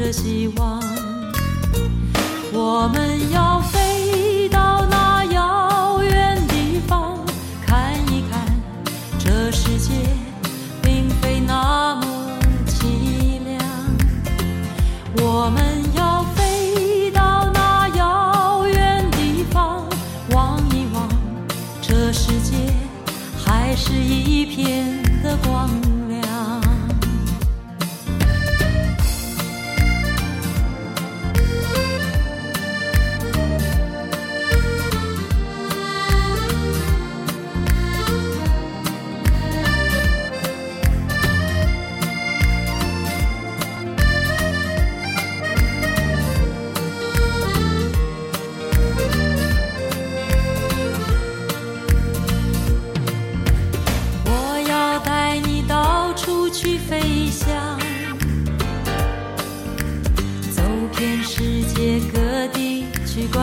着希望。我们要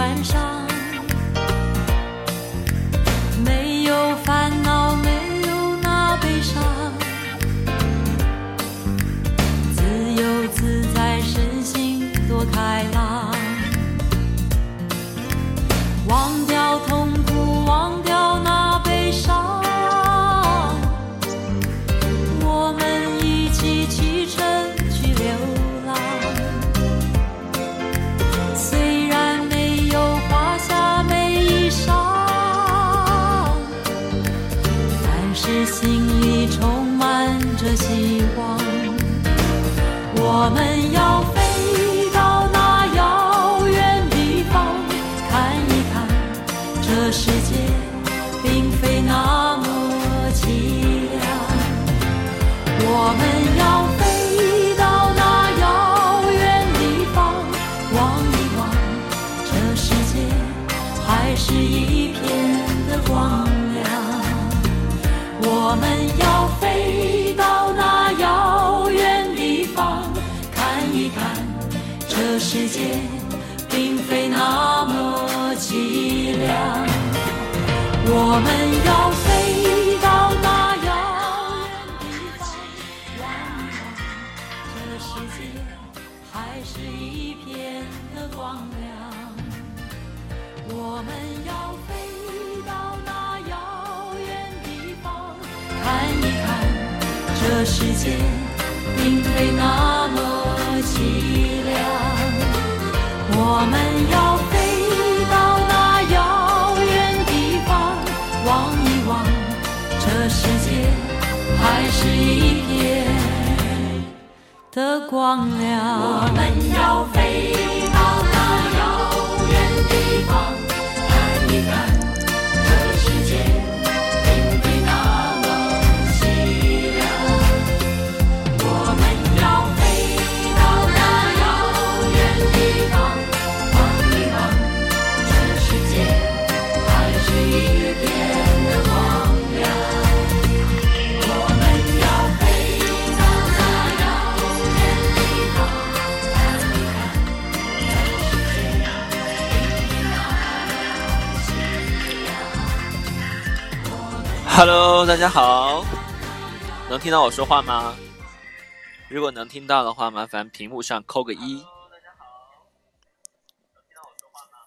晚上。的光亮。hello 大家好。能听到我说话吗？如果能听到的话麻烦屏幕上扣个一。hello 大家好听到我说话吗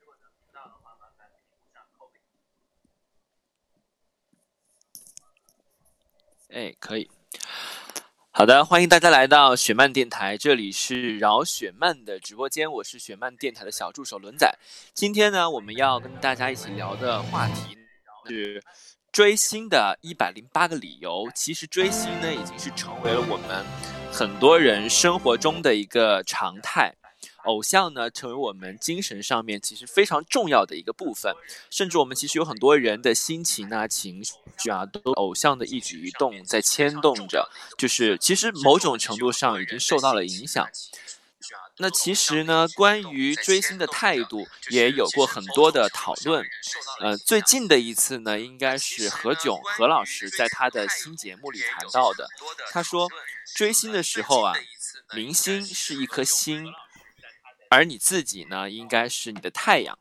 如果能听到的话麻烦屏幕上扣哎可以。好的欢迎大家来到雪漫电台这里是饶雪漫的直播间我是雪漫电台的小助手轮仔。今天呢我们要跟大家一起聊的话题是追星的一百零八个理由。其实追星呢已经是成为了我们很多人生活中的一个常态。偶像呢成为我们精神上面其实非常重要的一个部分。甚至我们其实有很多人的心情啊情绪啊都偶像的一举一动在牵动着。就是其实某种程度上已经受到了影响。那其实呢，关于追星的态度也有过很多的讨论。呃，最近的一次呢，应该是何炅何老师在他的新节目里谈到的。他说，追星的时候啊，明星是一颗星，而你自己呢，应该是你的太阳。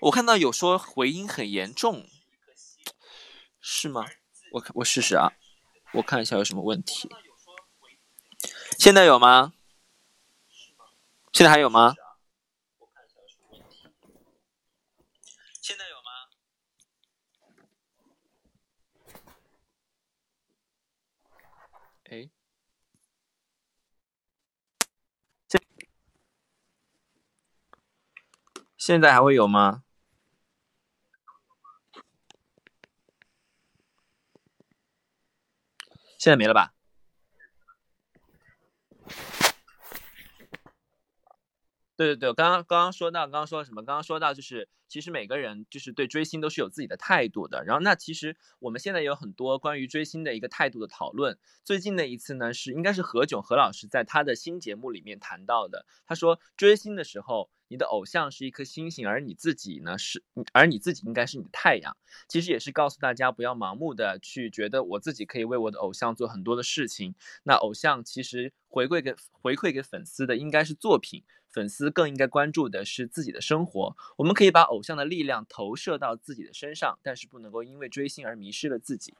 我看到有说回音很严重，是吗？我看我试试啊，我看一下有什么问题。现在有吗？现在还有吗？现在有吗？哎，现现在还会有吗？现在没了吧？对对对，刚刚刚刚说到，刚刚说什么？刚刚说到就是，其实每个人就是对追星都是有自己的态度的。然后，那其实我们现在有很多关于追星的一个态度的讨论。最近的一次呢，是应该是何炅何老师在他的新节目里面谈到的。他说，追星的时候，你的偶像是一颗星星，而你自己呢是，而你自己应该是你的太阳。其实也是告诉大家，不要盲目的去觉得我自己可以为我的偶像做很多的事情。那偶像其实回馈给回馈给粉丝的应该是作品。粉丝更应该关注的是自己的生活。我们可以把偶像的力量投射到自己的身上，但是不能够因为追星而迷失了自己。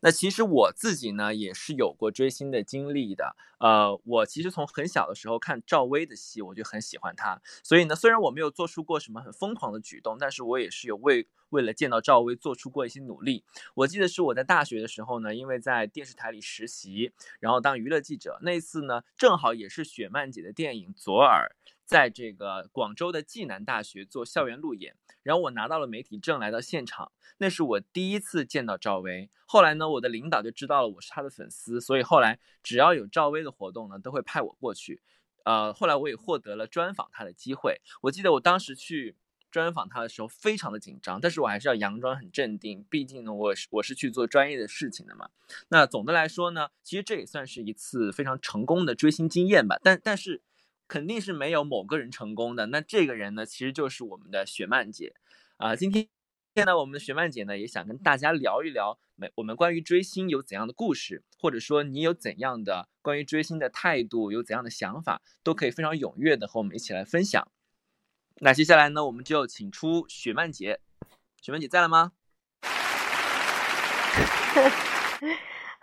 那其实我自己呢，也是有过追星的经历的。呃，我其实从很小的时候看赵薇的戏，我就很喜欢她。所以呢，虽然我没有做出过什么很疯狂的举动，但是我也是有为为了见到赵薇做出过一些努力。我记得是我在大学的时候呢，因为在电视台里实习，然后当娱乐记者。那一次呢，正好也是雪漫姐的电影《左耳》。在这个广州的暨南大学做校园路演，然后我拿到了媒体证来到现场，那是我第一次见到赵薇。后来呢，我的领导就知道了我是他的粉丝，所以后来只要有赵薇的活动呢，都会派我过去。呃，后来我也获得了专访他的机会。我记得我当时去专访他的时候非常的紧张，但是我还是要佯装很镇定，毕竟呢，我是我是去做专业的事情的嘛。那总的来说呢，其实这也算是一次非常成功的追星经验吧。但但是。肯定是没有某个人成功的，那这个人呢，其实就是我们的雪曼姐，啊，今天现在我们的雪曼姐呢，也想跟大家聊一聊，每我们关于追星有怎样的故事，或者说你有怎样的关于追星的态度，有怎样的想法，都可以非常踊跃的和我们一起来分享。那接下来呢，我们就请出雪曼姐，雪曼姐在了吗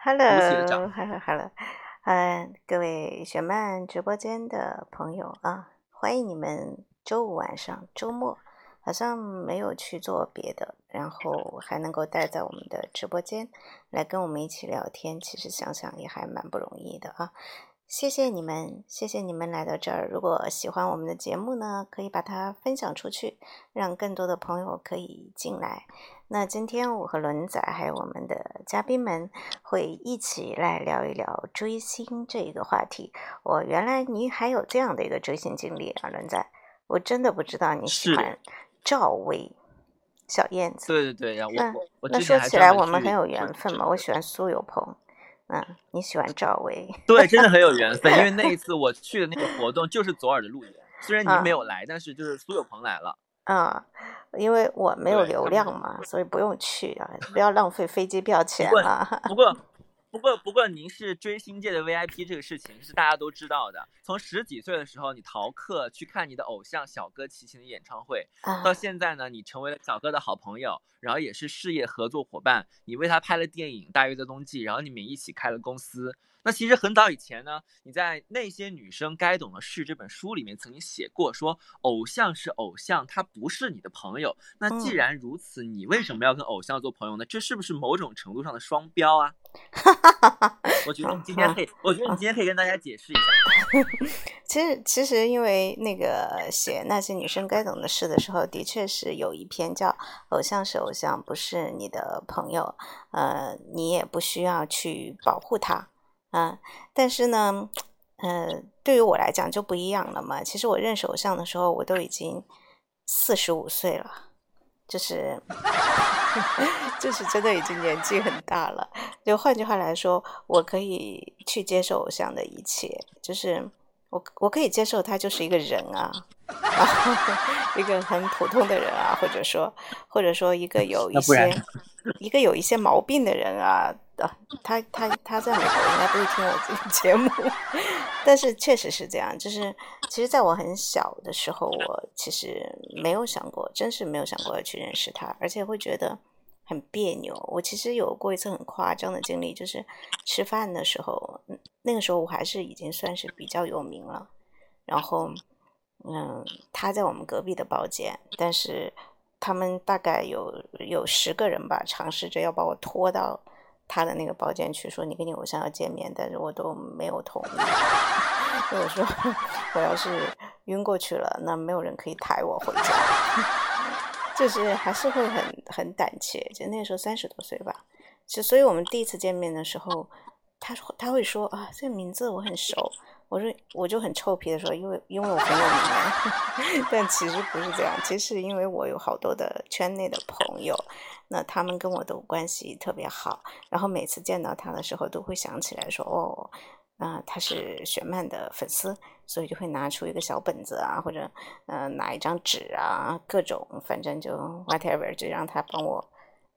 ？Hello，Hello，Hello。嗯，各位雪漫直播间的朋友啊，欢迎你们周五晚上周末，好像没有去做别的，然后还能够待在我们的直播间来跟我们一起聊天，其实想想也还蛮不容易的啊。谢谢你们，谢谢你们来到这儿。如果喜欢我们的节目呢，可以把它分享出去，让更多的朋友可以进来。那今天我和伦仔还有我们的嘉宾们会一起来聊一聊追星这一个话题。我原来你还有这样的一个追星经历啊，伦仔，我真的不知道你喜欢赵薇、小燕子。对对对，那那说起来我们很有缘分嘛，我喜欢苏有朋。嗯，你喜欢赵薇？对，真的很有缘分，因为那一次我去的那个活动就是左耳的路演，虽然您没有来，但是就是苏有朋来了。啊，因为我没有流量嘛，所以不用去啊，不要浪费飞机票钱啊。不过。不过，不过，您是追星界的 VIP，这个事情是大家都知道的。从十几岁的时候，你逃课去看你的偶像小哥齐秦的演唱会，到现在呢，你成为了小哥的好朋友，然后也是事业合作伙伴。你为他拍了电影《大约在冬季》，然后你们一起开了公司。那其实很早以前呢，你在《那些女生该懂的事》这本书里面曾经写过，说偶像是偶像，他不是你的朋友。那既然如此，你为什么要跟偶像做朋友呢？这是不是某种程度上的双标啊？我觉得你今天可以，我觉得你今天可以跟大家解释一下。其实其实因为那个写那些女生该懂的事的时候，的确是有一篇叫“偶像是偶像，不是你的朋友”，呃，你也不需要去保护他啊。但是呢，呃，对于我来讲就不一样了嘛。其实我认识偶像的时候，我都已经四十五岁了，就是 就是真的已经年纪很大了。就换句话来说，我可以去接受偶像的一切，就是我我可以接受他就是一个人啊，一个很普通的人啊，或者说或者说一个有一些一个有一些毛病的人啊，啊，他他他在美国应该不会听我这个节目，但是确实是这样，就是其实在我很小的时候，我其实没有想过，真是没有想过要去认识他，而且会觉得。很别扭。我其实有过一次很夸张的经历，就是吃饭的时候，那个时候我还是已经算是比较有名了。然后，嗯，他在我们隔壁的包间，但是他们大概有有十个人吧，尝试着要把我拖到他的那个包间去，说你跟你偶像要见面，但是我都没有同意。我说 我要是晕过去了，那没有人可以抬我回家。就是还是会很很胆怯，就那时候三十多岁吧，就所以我们第一次见面的时候，他说他会说啊，这个名字我很熟，我说我就很臭皮的说，因为因为我很有名，但其实不是这样，其实因为我有好多的圈内的朋友，那他们跟我的关系特别好，然后每次见到他的时候都会想起来说哦。啊，他是雪曼的粉丝，所以就会拿出一个小本子啊，或者呃拿一张纸啊，各种反正就 whatever，就让他帮我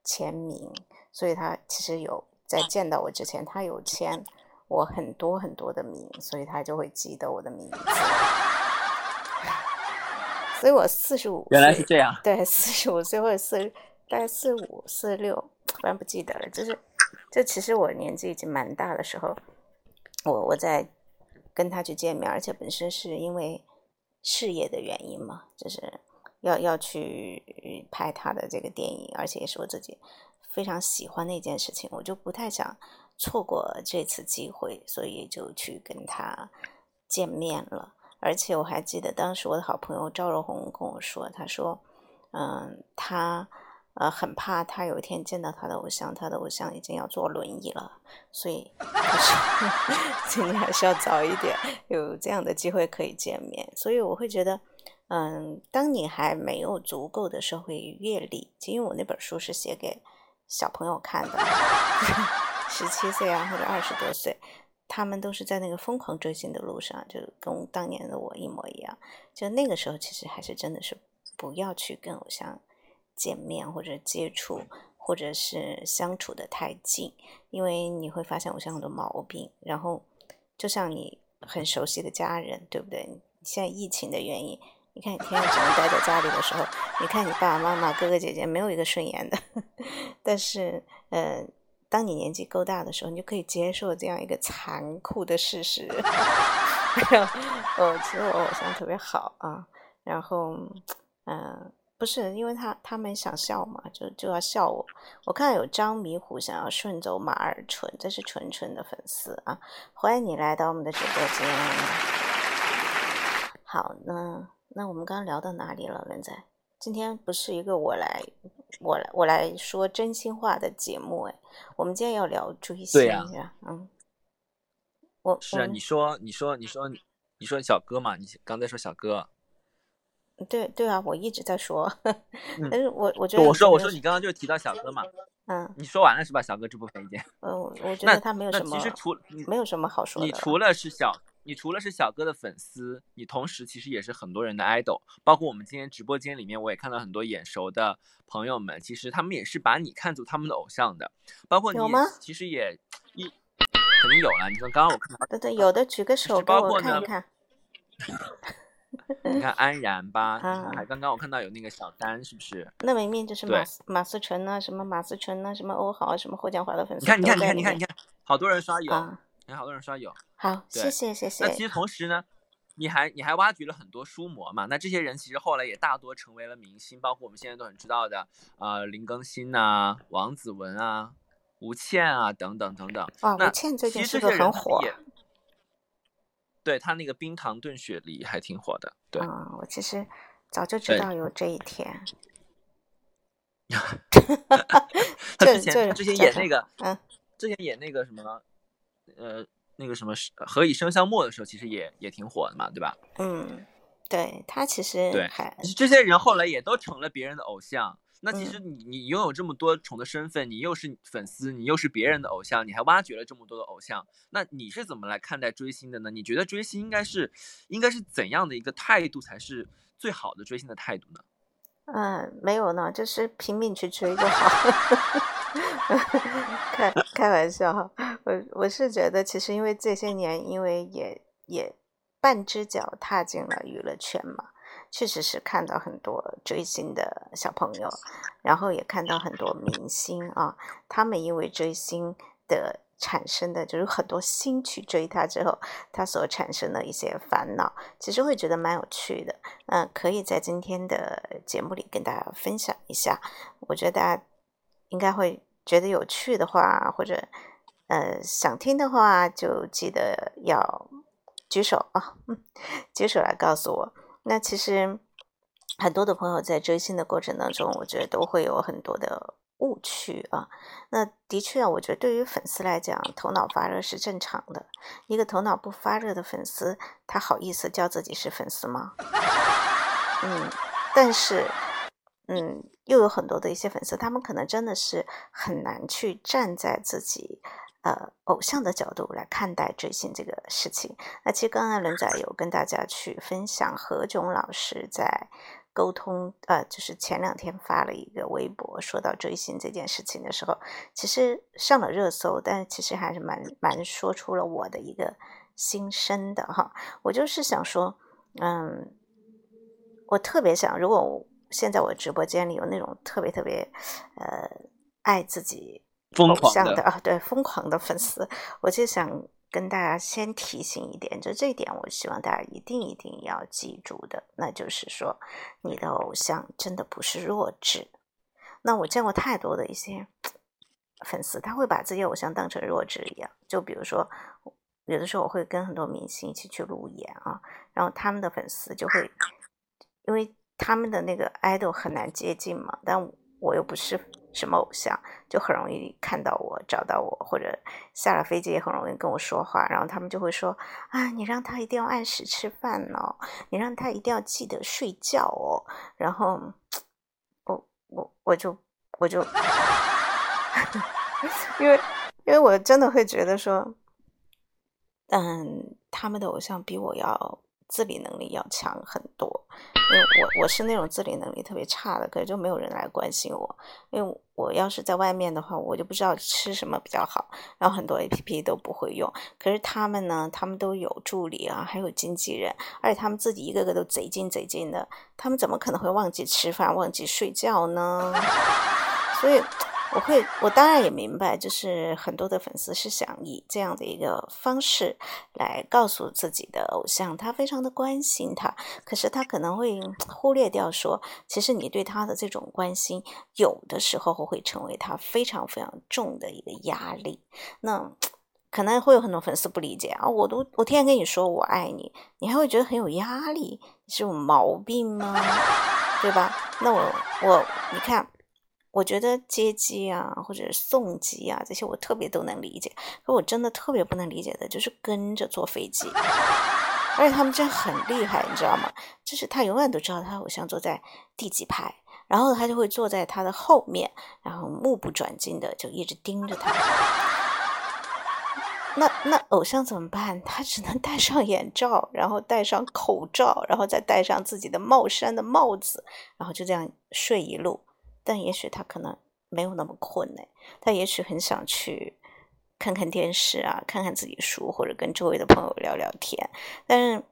签名。所以他其实有在见到我之前，他有签我很多很多的名，所以他就会记得我的名字。所以我四十五，原来是这样。对，四十五岁或者四大概四五四六，反正不记得了。就是，这其实我年纪已经蛮大的时候。我我在跟他去见面，而且本身是因为事业的原因嘛，就是要要去拍他的这个电影，而且也是我自己非常喜欢的一件事情，我就不太想错过这次机会，所以就去跟他见面了。而且我还记得当时我的好朋友赵若红跟我说，他说，嗯，他。呃，很怕他有一天见到他的偶像，他的偶像已经要坐轮椅了，所以 今天还是要早一点有这样的机会可以见面。所以我会觉得，嗯，当你还没有足够的社会阅历，因为我那本书是写给小朋友看的，十七岁啊或者二十多岁，他们都是在那个疯狂追星的路上，就跟当年的我一模一样。就那个时候，其实还是真的是不要去跟偶像。见面或者接触，或者是相处的太近，因为你会发现偶像很多毛病。然后，就像你很熟悉的家人，对不对？现在疫情的原因，你看你天天只能待在家里的时候，你看你爸爸妈妈、哥哥姐姐没有一个顺眼的。但是，呃，当你年纪够大的时候，你就可以接受这样一个残酷的事实。哦，其实我偶像特别好啊，然后，嗯。不是因为他他们想笑嘛，就就要笑我。我看有张迷糊想要顺走马尔纯，这是纯纯的粉丝啊！欢迎你来到我们的直播间。好，那那我们刚刚聊到哪里了，文仔？今天不是一个我来我来我来说真心话的节目哎，我们今天要聊追星，对呀，嗯，我是啊，你说你说你说你说小哥嘛？你刚才说小哥。对对啊，我一直在说，但是我我觉得我说我说你刚刚就提到小哥嘛，嗯，你说完了是吧？小哥这部分意见，嗯，我觉得他没有什么，其实除没有什么好说的。你除了是小，你除了是小哥的粉丝，你同时其实也是很多人的 idol，包括我们今天直播间里面，我也看到很多眼熟的朋友们，其实他们也是把你看作他们的偶像的，包括你其实也一肯定有了。你说刚刚我看到，对对，有的举个手给我看一看。你看安然吧，还刚刚我看到有那个小丹，是不是？那明明就是马思马思纯啊，什么马思纯啊，什么欧豪，什么霍建华的粉丝。你看，你看，你看，你看，你看，好多人刷有，你看好多人刷有。好，谢谢，谢谢。那其实同时呢，你还你还挖掘了很多书模嘛？那这些人其实后来也大多成为了明星，包括我们现在都很知道的，呃，林更新呐，王子文啊，吴倩啊，等等等等。啊，吴倩最近是不是很火？对他那个冰糖炖雪梨还挺火的。对，嗯，我其实早就知道有这一天。他之前他之前演那个，嗯，之前演那个什么，呃，那个什么《何以笙箫默》的时候，其实也也挺火的嘛，对吧？嗯，对他其实对还这些人后来也都成了别人的偶像。那其实你你拥有这么多重的身份，你又是粉丝，你又是别人的偶像，你还挖掘了这么多的偶像，那你是怎么来看待追星的呢？你觉得追星应该是应该是怎样的一个态度才是最好的追星的态度呢？嗯，没有呢，就是拼命去追就好。开开玩笑哈，我我是觉得，其实因为这些年，因为也也半只脚踏进了娱乐圈嘛。确实是看到很多追星的小朋友，然后也看到很多明星啊，他们因为追星的产生的就是很多星去追他之后，他所产生的一些烦恼，其实会觉得蛮有趣的。嗯，可以在今天的节目里跟大家分享一下。我觉得大家应该会觉得有趣的话，或者呃想听的话，就记得要举手啊，举手来告诉我。那其实很多的朋友在追星的过程当中，我觉得都会有很多的误区啊。那的确啊，我觉得对于粉丝来讲，头脑发热是正常的。一个头脑不发热的粉丝，他好意思叫自己是粉丝吗？嗯，但是，嗯，又有很多的一些粉丝，他们可能真的是很难去站在自己。呃，偶像的角度来看待追星这个事情。那其实刚刚轮仔有跟大家去分享何炅老师在沟通，呃，就是前两天发了一个微博，说到追星这件事情的时候，其实上了热搜，但其实还是蛮蛮说出了我的一个心声的哈。我就是想说，嗯，我特别想，如果现在我直播间里有那种特别特别，呃，爱自己。偶像的啊，对，疯狂的粉丝，我就想跟大家先提醒一点，就这一点，我希望大家一定一定要记住的，那就是说，你的偶像真的不是弱智。那我见过太多的一些粉丝，他会把自己偶像当成弱智一样。就比如说，有的时候我会跟很多明星一起去路演啊，然后他们的粉丝就会，因为他们的那个 idol 很难接近嘛，但我又不是。什么偶像就很容易看到我，找到我，或者下了飞机也很容易跟我说话，然后他们就会说啊，你让他一定要按时吃饭哦，你让他一定要记得睡觉哦，然后我我我就我就，因为因为我真的会觉得说，嗯，他们的偶像比我要。自理能力要强很多，因为我我是那种自理能力特别差的，可是就没有人来关心我。因为我要是在外面的话，我就不知道吃什么比较好，然后很多 A P P 都不会用。可是他们呢，他们都有助理啊，还有经纪人，而且他们自己一个个都贼精贼精的，他们怎么可能会忘记吃饭、忘记睡觉呢？所以。我会，我当然也明白，就是很多的粉丝是想以这样的一个方式来告诉自己的偶像，他非常的关心他。可是他可能会忽略掉说，其实你对他的这种关心，有的时候会成为他非常非常重的一个压力。那可能会有很多粉丝不理解啊，我都我天天跟你说我爱你，你还会觉得很有压力，是有毛病吗？对吧？那我我你看。我觉得接机啊，或者送机啊，这些我特别都能理解。可我真的特别不能理解的，就是跟着坐飞机，而且他们真很厉害，你知道吗？就是他永远都知道他偶像坐在第几排，然后他就会坐在他的后面，然后目不转睛的就一直盯着他。那那偶像怎么办？他只能戴上眼罩，然后戴上口罩，然后再戴上自己的帽衫的帽子，然后就这样睡一路。但也许他可能没有那么困呢，他也许很想去看看电视啊，看看自己书，或者跟周围的朋友聊聊天。但是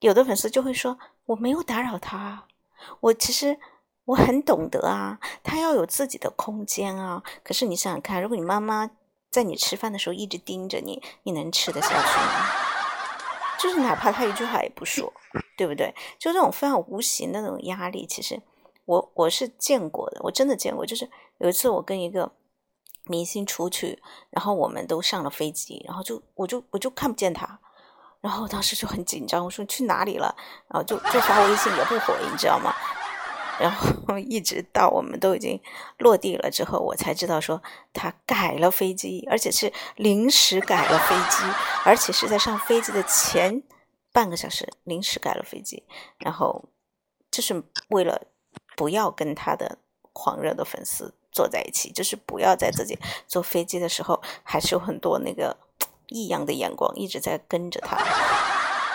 有的粉丝就会说：“我没有打扰他，我其实我很懂得啊，他要有自己的空间啊。”可是你想想看，如果你妈妈在你吃饭的时候一直盯着你，你能吃得下去吗？就是哪怕他一句话也不说，对不对？就这种非常无形的那种压力，其实。我我是见过的，我真的见过。就是有一次我跟一个明星出去，然后我们都上了飞机，然后就我就我就看不见他，然后当时就很紧张，我说去哪里了？然后就就发微信也不回，你知道吗？然后一直到我们都已经落地了之后，我才知道说他改了飞机，而且是临时改了飞机，而且是在上飞机的前半个小时临时改了飞机，然后就是为了不要跟他的狂热的粉丝坐在一起，就是不要在自己坐飞机的时候还是有很多那个异样的眼光一直在跟着他。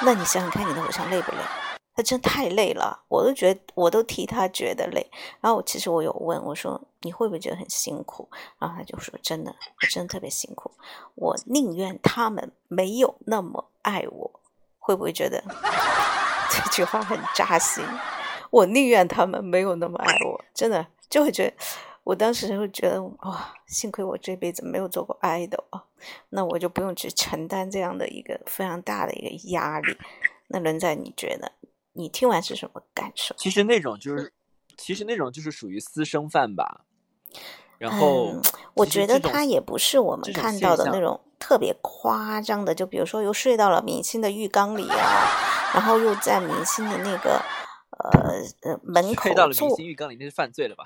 那你想想看，你的偶像累不累？他真太累了，我都觉得，我都替他觉得累。然后其实我有问我说，你会不会觉得很辛苦？然后他就说，真的，真的特别辛苦。我宁愿他们没有那么爱我，会不会觉得 这句话很扎心？我宁愿他们没有那么爱我，真的就会觉得，我当时会觉得哇，幸亏我这辈子没有做过爱豆啊，那我就不用去承担这样的一个非常大的一个压力。那轮在你觉得？你听完是什么感受？其实那种就是，其实那种就是属于私生饭吧。然后，我觉得他也不是我们看到的那种特别夸张的，就比如说又睡到了明星的浴缸里啊，然后又在明星的那个呃呃门口推到了明星浴缸里，那是犯罪了吧？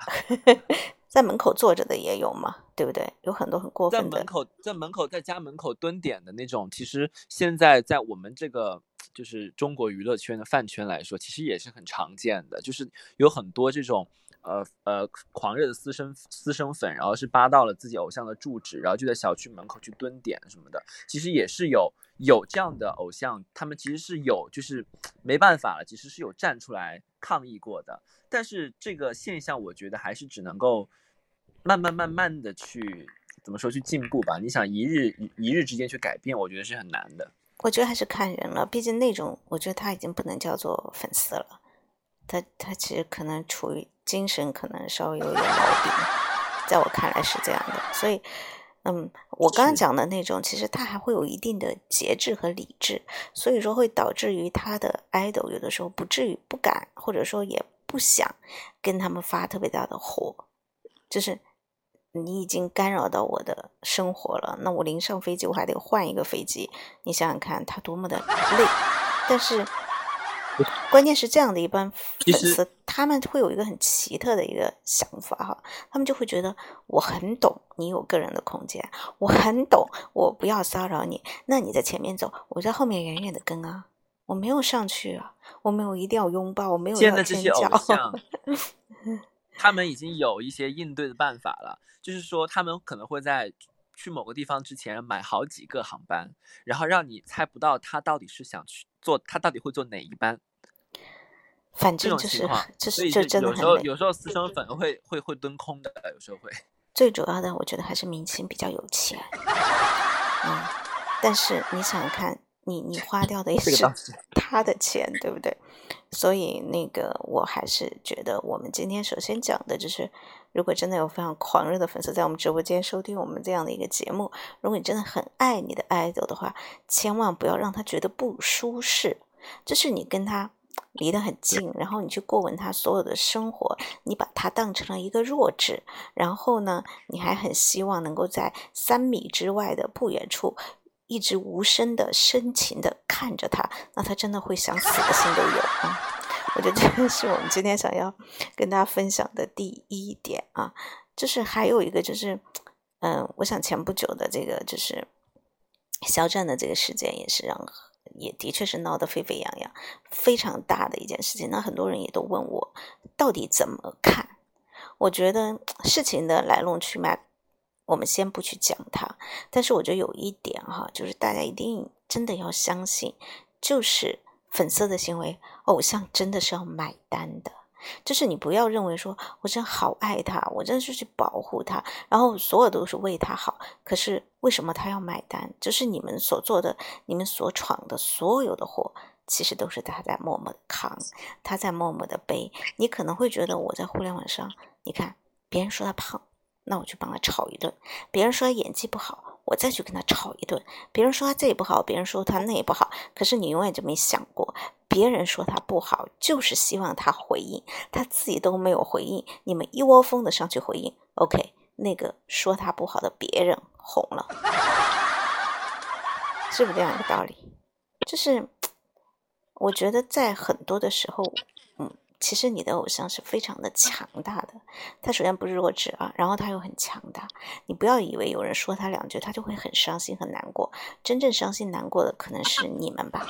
在门口坐着的也有嘛，对不对？有很多很过分的。在门口，在门口，在家门口蹲点的那种，其实现在在我们这个。就是中国娱乐圈的饭圈来说，其实也是很常见的，就是有很多这种呃呃狂热的私生私生粉，然后是扒到了自己偶像的住址，然后就在小区门口去蹲点什么的，其实也是有有这样的偶像，他们其实是有就是没办法了，其实是有站出来抗议过的，但是这个现象我觉得还是只能够慢慢慢慢的去怎么说去进步吧，你想一日一日之间去改变，我觉得是很难的。我觉得还是看人了，毕竟那种，我觉得他已经不能叫做粉丝了，他他其实可能处于精神可能稍微有点毛病，在我看来是这样的。所以，嗯，我刚刚讲的那种，其实他还会有一定的节制和理智，所以说会导致于他的 idol 有的时候不至于不敢，或者说也不想跟他们发特别大的火，就是。你已经干扰到我的生活了，那我临上飞机我还得换一个飞机，你想想看他多么的累。但是关键是这样的一般粉丝，他们会有一个很奇特的一个想法哈，他们就会觉得我很懂你有个人的空间，我很懂我不要骚扰你，那你在前面走，我在后面远远的跟啊，我没有上去啊，我没有一定要拥抱，我没有要尖叫。他们已经有一些应对的办法了，就是说他们可能会在去某个地方之前买好几个航班，然后让你猜不到他到底是想去坐，他到底会做哪一班。反正就是，就是就真的有时候有时候私生粉会会会蹲空的，有时候会。最主要的，我觉得还是明星比较有钱。嗯，但是你想想看。你你花掉的也是 他的钱，对不对？所以那个我还是觉得，我们今天首先讲的就是，如果真的有非常狂热的粉丝在我们直播间收听我们这样的一个节目，如果你真的很爱你的 idol 的话，千万不要让他觉得不舒适。就是你跟他离得很近，然后你去过问他所有的生活，你把他当成了一个弱智，然后呢，你还很希望能够在三米之外的不远处。一直无声的、深情的看着他，那他真的会想死的心都有啊！我觉得这是我们今天想要跟大家分享的第一点啊。就是还有一个，就是嗯，我想前不久的这个就是肖战的这个事件，也是让也的确是闹得沸沸扬扬，非常大的一件事情。那很多人也都问我到底怎么看？我觉得事情的来龙去脉。我们先不去讲它，但是我觉得有一点哈，就是大家一定真的要相信，就是粉丝的行为，偶像真的是要买单的。就是你不要认为说我真好爱他，我真的是去保护他，然后所有都是为他好。可是为什么他要买单？就是你们所做的、你们所闯的所有的祸，其实都是他在默默的扛，他在默默的背。你可能会觉得我在互联网上，你看别人说他胖。那我去帮他吵一顿，别人说他演技不好，我再去跟他吵一顿。别人说他这也不好，别人说他那也不好，可是你永远就没想过，别人说他不好，就是希望他回应，他自己都没有回应，你们一窝蜂的上去回应，OK，那个说他不好的别人红了，是不是这样一个道理？就是 我觉得在很多的时候，其实你的偶像是非常的强大的。他首先不是弱智啊，然后他又很强大。你不要以为有人说他两句，他就会很伤心很难过。真正伤心难过的可能是你们吧。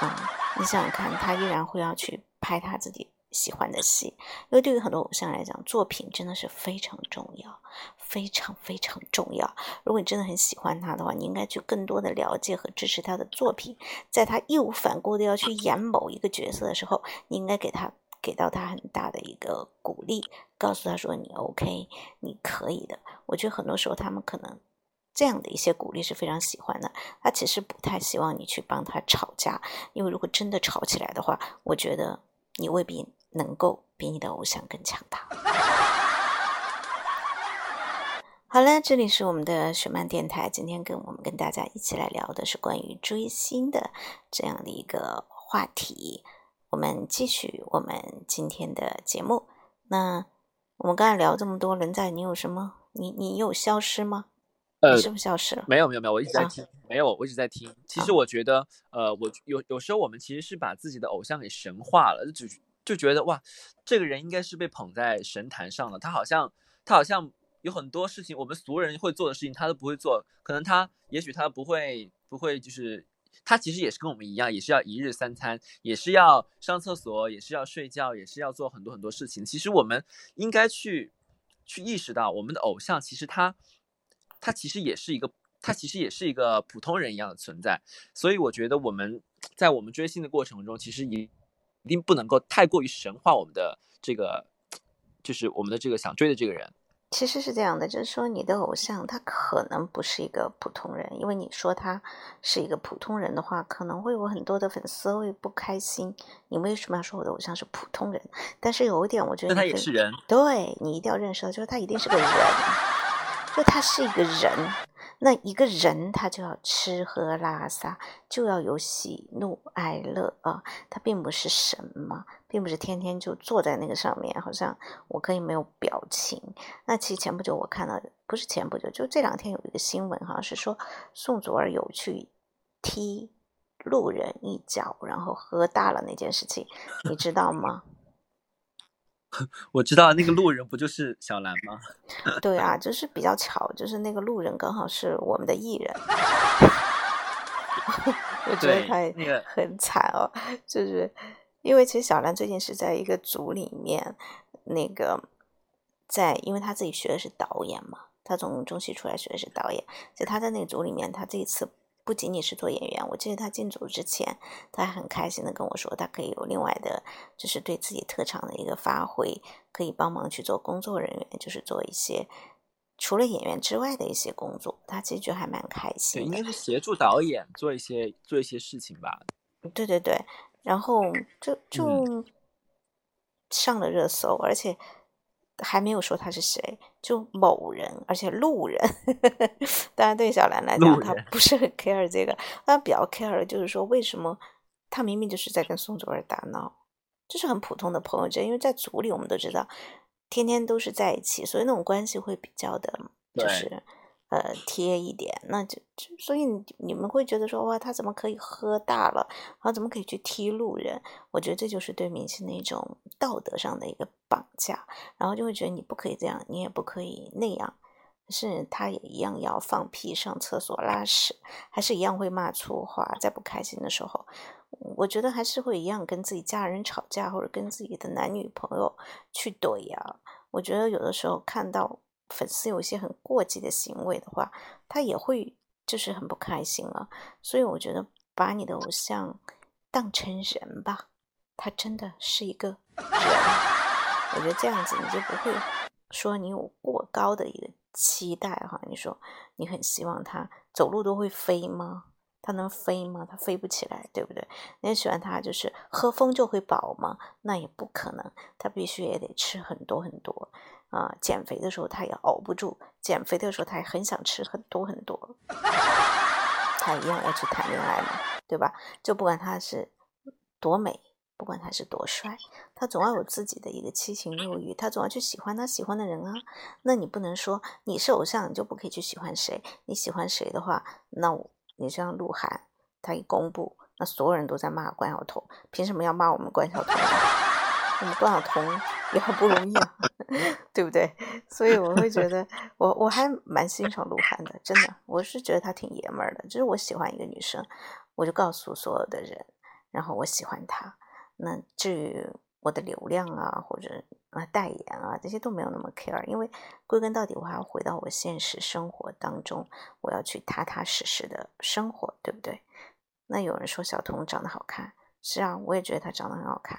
啊，你想想看，他依然会要去拍他自己。喜欢的戏，因为对于很多偶像来讲，作品真的是非常重要，非常非常重要。如果你真的很喜欢他的话，你应该去更多的了解和支持他的作品。在他义无反顾的要去演某一个角色的时候，你应该给他给到他很大的一个鼓励，告诉他说你 OK，你可以的。我觉得很多时候他们可能这样的一些鼓励是非常喜欢的。他其实不太希望你去帮他吵架，因为如果真的吵起来的话，我觉得你未必。能够比你的偶像更强大。好了，这里是我们的雪漫电台，今天跟我们跟大家一起来聊的是关于追星的这样的一个话题。我们继续我们今天的节目。那我们刚才聊这么多，人在你有什么？你你有消失吗？呃，是不是消失了？没有没有没有，我一直在听。没有，我一直在听。其实我觉得，呃，我有有时候我们其实是把自己的偶像给神化了，就。就觉得哇，这个人应该是被捧在神坛上了。他好像，他好像有很多事情，我们俗人会做的事情，他都不会做。可能他，也许他不会，不会，就是他其实也是跟我们一样，也是要一日三餐，也是要上厕所，也是要睡觉，也是要做很多很多事情。其实我们应该去，去意识到，我们的偶像其实他，他其实也是一个，他其实也是一个普通人一样的存在。所以我觉得我们在我们追星的过程中，其实也。一定不能够太过于神化我们的这个，就是我们的这个想追的这个人。其实是这样的，就是说你的偶像他可能不是一个普通人，因为你说他是一个普通人的话，可能会有很多的粉丝会不开心。你为什么要说我的偶像是普通人？但是有一点，我觉得他也是人。对你一定要认识到，就是他一定是个人，就他是一个人。那一个人他就要吃喝拉撒，就要有喜怒哀乐啊，他并不是神嘛，并不是天天就坐在那个上面，好像我可以没有表情。那其实前不久我看到，不是前不久，就这两天有一个新闻，好像是说宋祖儿有去踢路人一脚，然后喝大了那件事情，你知道吗？我知道那个路人不就是小兰吗？对啊，就是比较巧，就是那个路人刚好是我们的艺人。我觉得他也很惨哦，就是因为其实小兰最近是在一个组里面，那个在，因为他自己学的是导演嘛，他从中戏出来学的是导演，所以他在那个组里面，他这一次。不仅仅是做演员，我记得他进组之前，他还很开心的跟我说，他可以有另外的，就是对自己特长的一个发挥，可以帮忙去做工作人员，就是做一些除了演员之外的一些工作。他其实觉得还蛮开心。对，应该是协助导演做一些做一些事情吧。对对对，然后就就上了热搜，而且。还没有说他是谁，就某人，而且路人。当然，对小兰来讲，她不是很 care 这个，她比较 care 就是说，为什么他明明就是在跟宋祖儿打闹，就是很普通的朋友间，因为在组里我们都知道，天天都是在一起，所以那种关系会比较的，就是。呃，贴一点，那就就所以你们会觉得说哇，他怎么可以喝大了，然后怎么可以去踢路人？我觉得这就是对明星的一种道德上的一个绑架，然后就会觉得你不可以这样，你也不可以那样，是他也一样要放屁、上厕所、拉屎，还是一样会骂粗话，在不开心的时候，我觉得还是会一样跟自己家人吵架，或者跟自己的男女朋友去怼呀。我觉得有的时候看到。粉丝有一些很过激的行为的话，他也会就是很不开心了。所以我觉得把你的偶像当成人吧，他真的是一个人。我觉得这样子你就不会说你有过高的一个期待哈。你说你很希望他走路都会飞吗？他能飞吗？他飞不起来，对不对？你喜欢他就是喝风就会饱吗？那也不可能，他必须也得吃很多很多。啊，减肥的时候他也熬不住，减肥的时候他也很想吃很多很多，他一样要去谈恋爱嘛，对吧？就不管他是多美，不管他是多帅，他总要有自己的一个七情六欲，他总要去喜欢他喜欢的人啊。那你不能说你是偶像，你就不可以去喜欢谁？你喜欢谁的话，那我你像鹿晗，他一公布，那所有人都在骂关晓彤，凭什么要骂我们关晓彤？我们关晓彤也很不容易啊，对不对？所以我会觉得，我我还蛮欣赏鹿晗的，真的，我是觉得他挺爷们儿的。就是我喜欢一个女生，我就告诉所有的人，然后我喜欢她。那至于我的流量啊，或者啊代言啊，这些都没有那么 care，因为归根到底，我还要回到我现实生活当中，我要去踏踏实实的生活，对不对？那有人说小童长得好看，是啊，我也觉得她长得很好看。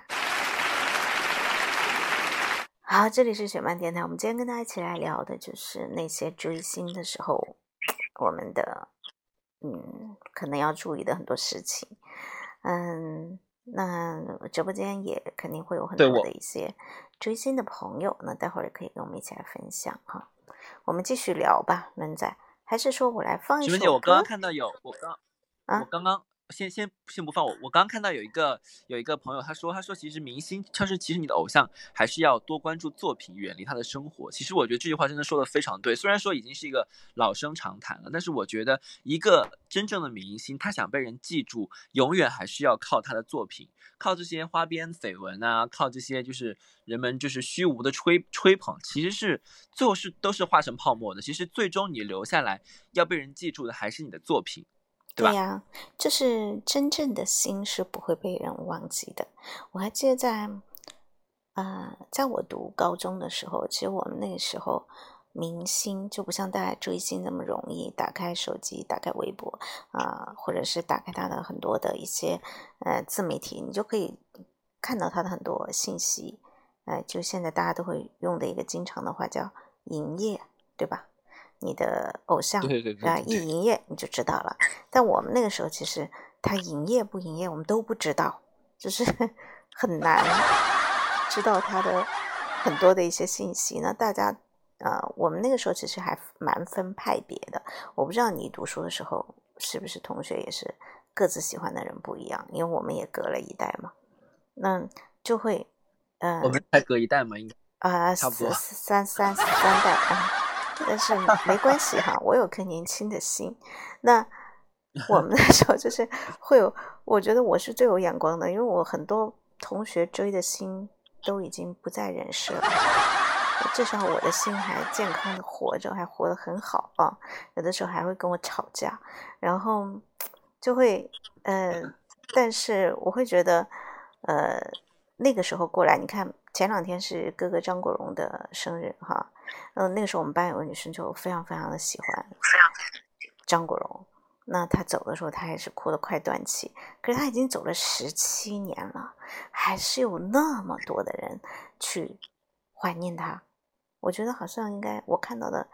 好，这里是雪漫电台。我们今天跟大家一起来聊的就是那些追星的时候，我们的嗯，可能要注意的很多事情。嗯，那直播间也肯定会有很多的一些追星的朋友，那待会儿也可以跟我们一起来分享哈。我们继续聊吧，文仔，还是说我来放一首？歌姐，我刚刚看到有我刚啊，我刚刚。先先先不放我，我刚看到有一个有一个朋友，他说他说其实明星，他说其实你的偶像还是要多关注作品，远离他的生活。其实我觉得这句话真的说的非常对。虽然说已经是一个老生常谈了，但是我觉得一个真正的明星，他想被人记住，永远还是要靠他的作品，靠这些花边绯闻啊，靠这些就是人们就是虚无的吹吹捧，其实是最后是都是化成泡沫的。其实最终你留下来要被人记住的还是你的作品。对呀，就是真正的心是不会被人忘记的。我还记得在，呃，在我读高中的时候，其实我们那个时候明星就不像大家追星那么容易，打开手机，打开微博啊，或者是打开他的很多的一些呃自媒体，你就可以看到他的很多信息。呃，就现在大家都会用的一个经常的话叫“营业”，对吧？你的偶像啊，一营业你就知道了。但我们那个时候，其实他营业不营业，我们都不知道，就是 很难知道他的很多的一些信息。那大家，呃，我们那个时候其实还蛮分派别的。我不知道你读书的时候是不是同学也是各自喜欢的人不一样，因为我们也隔了一代嘛，那就会，嗯，我们才隔一代嘛，应该啊，差不多三三三代啊。但是没关系哈，我有颗年轻的心。那我们那时候就是会有，我觉得我是最有眼光的，因为我很多同学追的心都已经不在人世了，至少我的心还健康的活着，还活得很好啊。有的时候还会跟我吵架，然后就会，嗯，但是我会觉得，呃，那个时候过来，你看前两天是哥哥张国荣的生日哈。嗯，那个时候我们班有个女生就非常非常的喜欢张国荣。那他走的时候，他也是哭得快断气。可是他已经走了十七年了，还是有那么多的人去怀念他。我觉得好像应该我看到的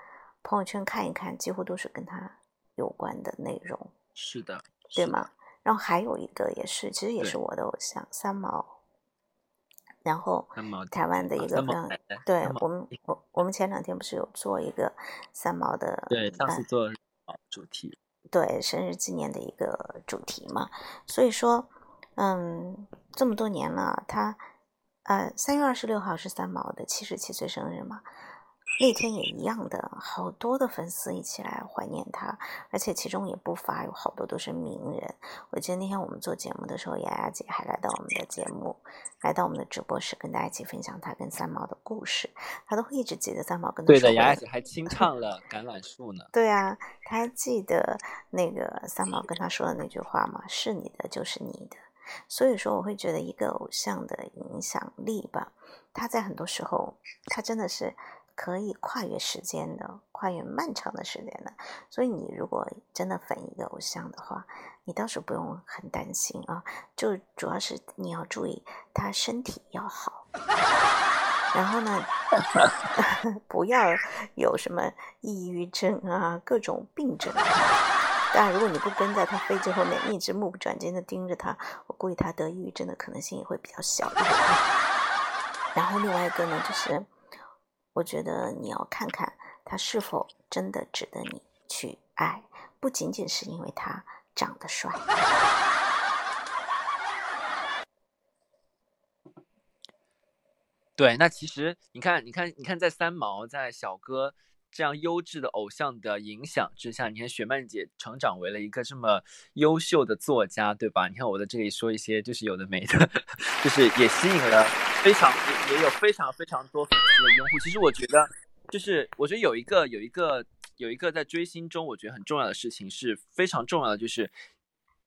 朋友圈看一看，几乎都是跟他有关的内容。是的，对吗？然后还有一个也是，其实也是我的偶像三毛。然后，台湾的一个非常，对我们，我我们前两天不是有做一个三毛的，对，上次做主题，对，生日纪念的一个主题嘛。所以说，嗯，这么多年了，他，呃，三月二十六号是三毛的七十七岁生日嘛。那天也一样的，好多的粉丝一起来怀念他，而且其中也不乏有好多都是名人。我记得那天我们做节目的时候，雅雅姐还来到我们的节目，来到我们的直播室，跟大家一起分享她跟三毛的故事。她都会一直记得三毛跟她说。对的，雅雅姐还清唱了《橄榄树》呢。对啊，她还记得那个三毛跟她说的那句话吗？是你的就是你的。所以说，我会觉得一个偶像的影响力吧，他在很多时候，他真的是。可以跨越时间的，跨越漫长的时间的，所以你如果真的粉一个偶像的话，你倒是不用很担心啊。就主要是你要注意他身体要好，然后呢，不要有什么抑郁症啊，各种病症。当然，如果你不跟在他飞机后面，一直目不转睛的盯着他，我估计他得抑郁症的可能性也会比较小一点。然后另外一个呢，就是。我觉得你要看看他是否真的值得你去爱，不仅仅是因为他长得帅。对，那其实你看，你看，你看，在三毛，在小哥这样优质的偶像的影响之下，你看雪曼姐成长为了一个这么优秀的作家，对吧？你看我在这里说一些就是有的没的，就是也吸引了非常也有非常非常多粉丝的拥护。其实我觉得，就是我觉得有一个有一个有一个在追星中，我觉得很重要的事情是非常重要的，就是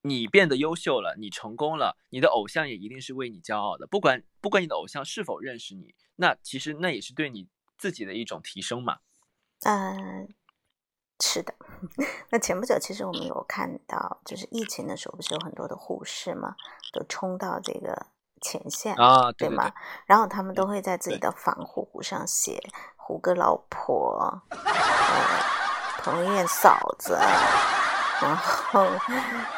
你变得优秀了，你成功了，你的偶像也一定是为你骄傲的。不管不管你的偶像是否认识你，那其实那也是对你自己的一种提升嘛。嗯，是的。那前不久，其实我们有看到，就是疫情的时候，不是有很多的护士嘛，都冲到这个前线啊，对吗？然后他们都会在自己的防护服上写“胡歌老婆”、“呃，彭于晏嫂子”，然后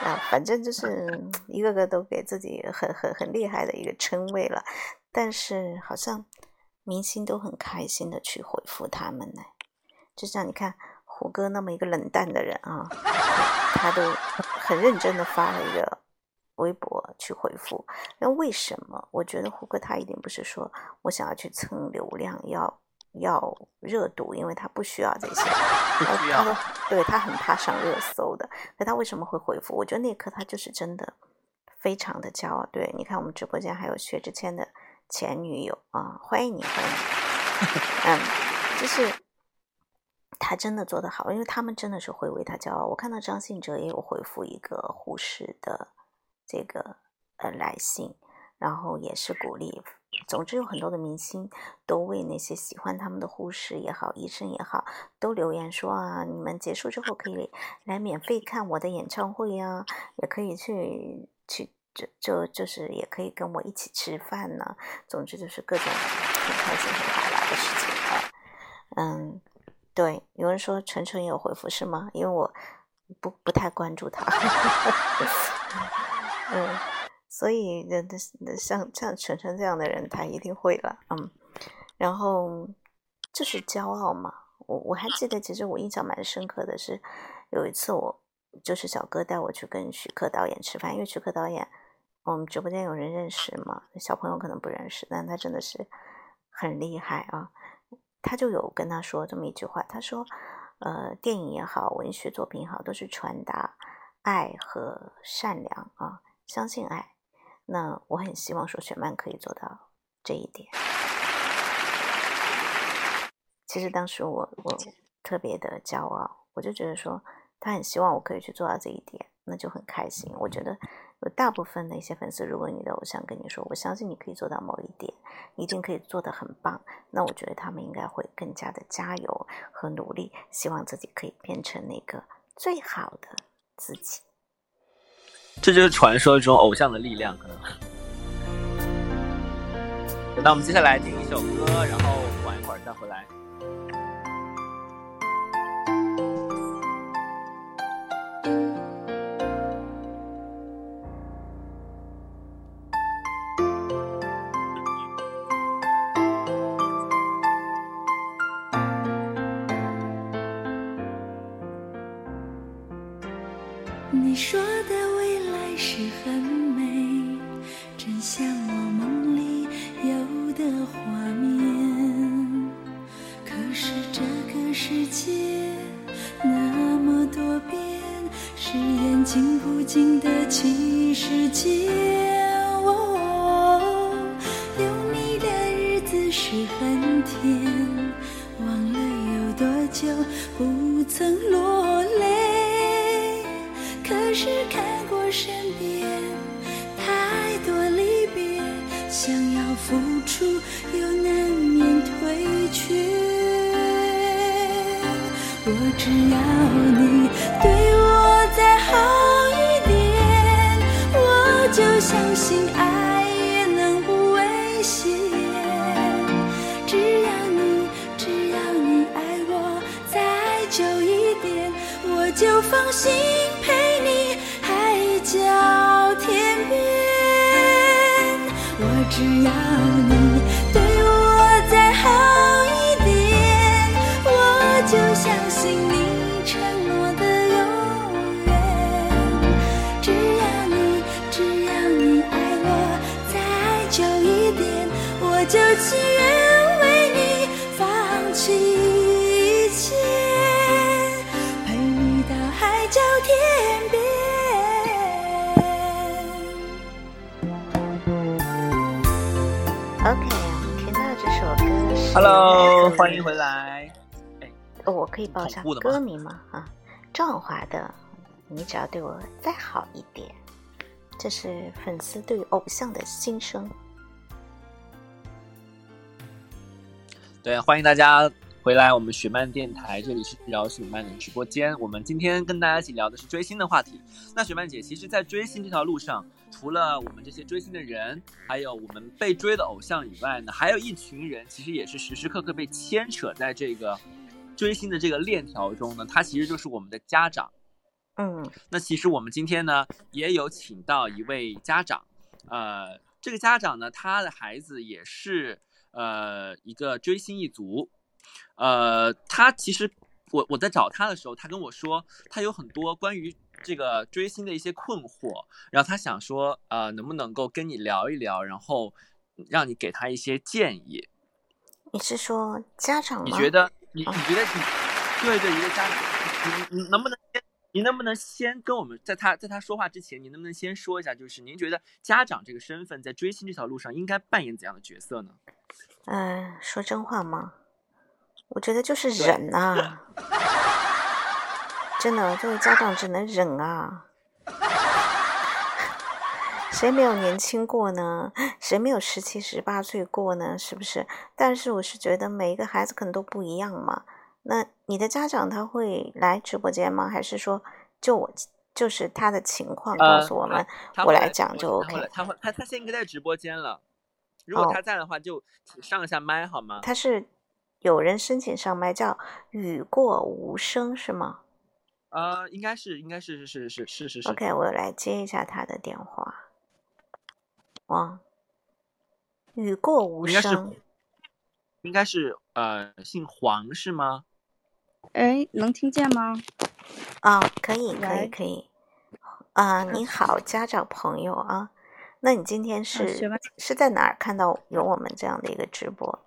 啊，反正就是一个个都给自己很很很厉害的一个称谓了。但是好像明星都很开心的去回复他们呢。就像你看胡歌那么一个冷淡的人啊，他都很认真的发了一个微博去回复。那为什么？我觉得胡歌他一定不是说我想要去蹭流量，要要热度，因为他不需要这些。他都对他很怕上热搜的。那他为什么会回复？我觉得那一刻他就是真的非常的骄傲。对，你看我们直播间还有薛之谦的前女友啊，欢迎你，欢迎你。嗯，就是。他真的做得好，因为他们真的是会为他骄傲。我看到张信哲也有回复一个护士的这个呃来信，然后也是鼓励。总之有很多的明星都为那些喜欢他们的护士也好、医生也好，都留言说啊，你们结束之后可以来免费看我的演唱会呀，也可以去去就就就是也可以跟我一起吃饭呢。总之就是各种很开心、很好玩的事情啊，嗯。对，有人说晨晨也有回复是吗？因为我不不太关注他，嗯，所以那那像像晨晨这样的人，他一定会了，嗯，然后就是骄傲嘛。我我还记得，其实我印象蛮深刻的是，有一次我就是小哥带我去跟徐克导演吃饭，因为徐克导演我们直播间有人认识嘛，小朋友可能不认识，但他真的是很厉害啊。他就有跟他说这么一句话，他说：“呃，电影也好，文学作品也好，都是传达爱和善良啊，相信爱。那我很希望说雪曼可以做到这一点。其实当时我我特别的骄傲，我就觉得说他很希望我可以去做到这一点，那就很开心。我觉得。”有大部分的一些粉丝，如果你的偶像跟你说，我相信你可以做到某一点，一定可以做得很棒，那我觉得他们应该会更加的加油和努力，希望自己可以变成那个最好的自己。这就是传说中偶像的力量，可能。那我们接下来听一首歌，然后玩一会儿再回来。可以报一下歌名吗？啊，赵华的《你只要对我再好一点》，这是粉丝对偶像的心声。对，欢迎大家回来，我们雪漫电台，这里是聊雪漫的直播间。我们今天跟大家一起聊的是追星的话题。那雪漫姐，其实，在追星这条路上，除了我们这些追星的人，还有我们被追的偶像以外呢，还有一群人，其实也是时时刻刻被牵扯在这个追星的这个链条中呢。他其实就是我们的家长。嗯那其实我们今天呢，也有请到一位家长，呃，这个家长呢，他的孩子也是呃一个追星一族，呃，他其实我我在找他的时候，他跟我说，他有很多关于这个追星的一些困惑，然后他想说，呃，能不能够跟你聊一聊，然后让你给他一些建议。你是说家长吗？你觉得你哦你觉得你对对一个家长，你你能不能先您能不能先跟我们在他在他说话之前，你能不能先说一下，就是您觉得家长这个身份在追星这条路上应该扮演怎样的角色呢？嗯、说真话吗？我觉得就是对忍啊，真的，作为家长只能忍啊。谁没有年轻过呢？谁没有十七、十八岁过呢？是不是？但是我是觉得每一个孩子可能都不一样嘛。那你的家长他会来直播间吗？还是说就我就是他的情况告呃诉我们？我来讲就 OK 他会他会他他现在应该在直播间了。如果哦他在的话，就请上一下麦好吗？他是有人申请上麦叫雨过无声是吗呃，应该是应该是是是是是是是。？OK，我来接一下他的电话。哇，雨过无应该是声，应该是呃姓黄是吗？哎，能听见吗？啊、可以，可以，可以。啊、你好，家长朋友啊，那你今天是、是在哪儿看到有我们这样的一个直播？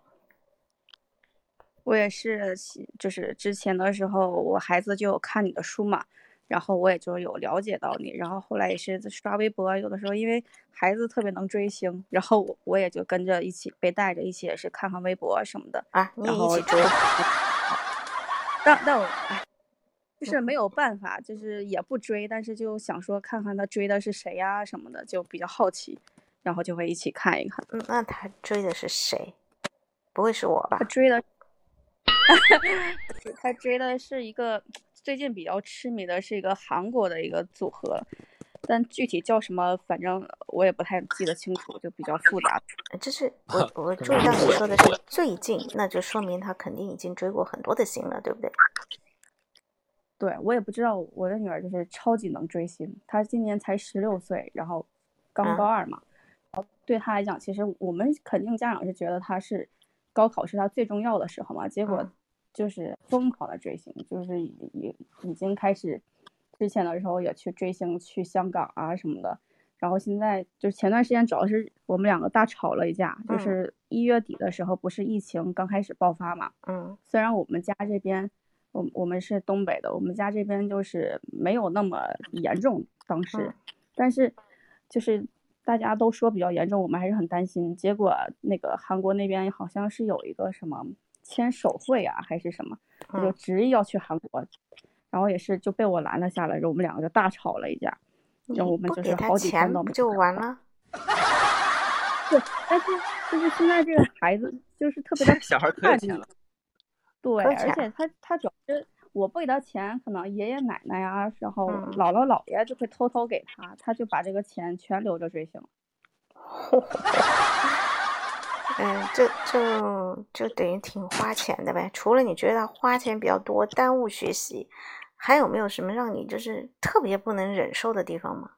我也是，就是之前的时候，我孩子就有看你的书嘛，然后我也就有了解到你，然后后来也是刷微博，有的时候因为孩子特别能追星，然后我我也就跟着一起被带着一起也是看看微博什么的，啊，你然后也一起追？但但我哎，就是没有办法，就是也不追，但是就想说看看他追的是谁呀、什么的，就比较好奇，然后就会一起看一看。嗯，那他追的是谁？不会是我吧他？追的，他追的是一个最近比较痴迷的是一个韩国的一个组合，但具体叫什么，反正我也不太记得清楚，就比较复杂。这是 我我注意到你说的是最近，那就说明他肯定已经追过很多的星了，对不对？对我也不知道，我的女儿就是超级能追星，她今年才十六岁，然后刚高嗯二嘛。然后对她来讲，其实我们肯定家长是觉得她是高考是她最重要的时候嘛，结果嗯就是疯狂的追星，就是已已已经开始，之前的时候也去追星，去香港啊什么的。然后现在就是前段时间主要是我们两个大吵了一架，就嗯是一月底的时候，不是疫情刚开始爆发嘛，嗯虽然我们家这边，我我们是东北的，我们家这边就是没有那么严重，当时，嗯但是就是大家都说比较严重，我们还是很担心。结果那个韩国那边好像是有一个什么签手绘啊，还是什么，我就嗯执意要去韩国，然后也是就被我拦了下来，然后我们两个就大吵了一架。然后我们就是好几天都没就完了？对，但是就是现在这个孩子就是特别的 小孩可有钱了，对，而且他他主要是我不给他钱，可能爷爷奶奶呀、然后嗯姥姥姥爷就会偷偷给他，他就把这个钱全留着追星。嗯，这就就等于挺花钱的呗。除了你觉得他花钱比较多，耽误学习，还有没有什么让你就是特别不能忍受的地方吗？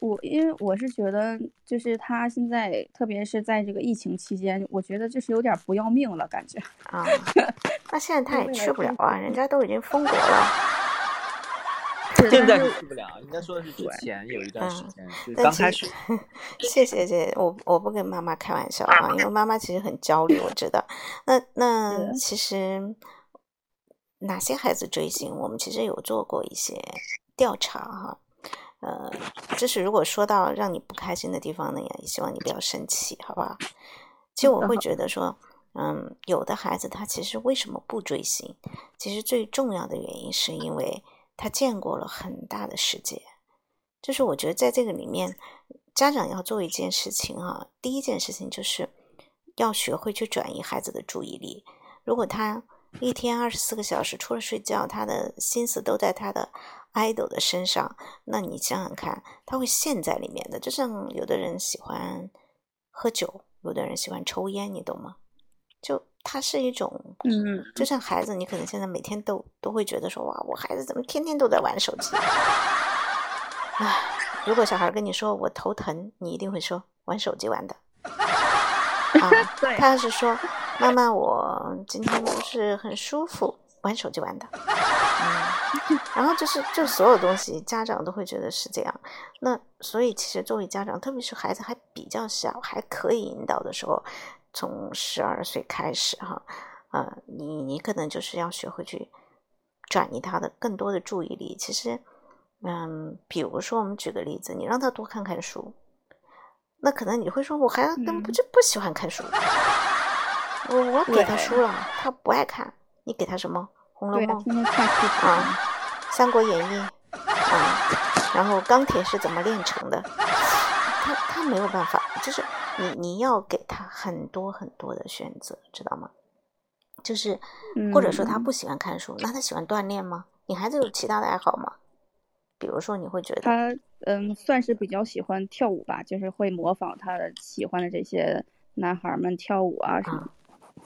我因为我是觉得，就是他现在，特别是在这个疫情期间，我觉得就是有点不要命了，感觉。啊，那现在他也去不了啊，人家都已经封国了。是现在但是是去不了，应该说的是之前有一段时嗯间，就是但其实刚开始。谢谢谢谢，我我不跟妈妈开玩笑啊，因为妈妈其实很焦虑，我知道。那那其实哪些孩子追星，我们其实有做过一些调查哈。呃，就是如果说到让你不开心的地方呢，也希望你不要生气，好不好？其实我会觉得说，嗯，有的孩子他其实为什么不追星？其实最重要的原因是因为他见过了很大的世界。就是我觉得在这个里面，家长要做一件事情啊，第一件事情就是要学会去转移孩子的注意力。如果他一天二十四个小时除了睡觉，他的心思都在他的 idol 的身上，那你想想看，他会陷在里面的。就像有的人喜欢喝酒。有的人喜欢抽烟，你懂吗？就它是一种，嗯，就像孩子，你可能现在每天都都会觉得说，哇，我孩子怎么天天都在玩手机？唉，如果小孩跟你说我头疼，你一定会说玩手机玩的。啊，他要是说妈妈，我今天不是很舒服，玩手机玩的。嗯，然后就是，就所有东西，家长都会觉得是这样。那所以，其实作为家长，特别是孩子还比较小，还可以引导的时候，从十二岁开始，哈，呃，你你可能就是要学会去转移他的更多的注意力。其实，嗯，比如说我们举个例子，你让他多看看书，那可能你会说，我孩子根本不就不喜欢看书，我我给他书了，他不爱看，你给他什么？红楼梦啊，三国演义啊，然后钢铁是怎么炼成的？他他没有办法，就是你你要给他很多很多的选择，知道吗？就是或者说他不喜欢看书，那他喜欢锻炼吗？你孩子有其他的爱好吗？比如说你会觉得他嗯，算是比较喜欢跳舞吧，就是会模仿他喜欢的这些男孩们跳舞啊什么。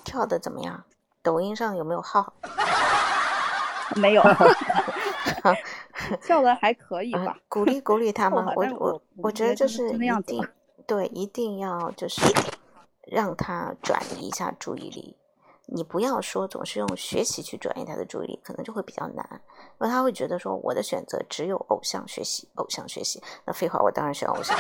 跳的怎么样？抖音上有没有号？没有，跳的还可以吧？鼓励鼓励他 们，我我我觉得就是一定对，一定要就是让他转移一下注意力。你不要说总是用学习去转移他的注意力，可能就会比较难，因为他会觉得说我的选择只有偶像学习，偶像学习。那废话，我当然选偶像。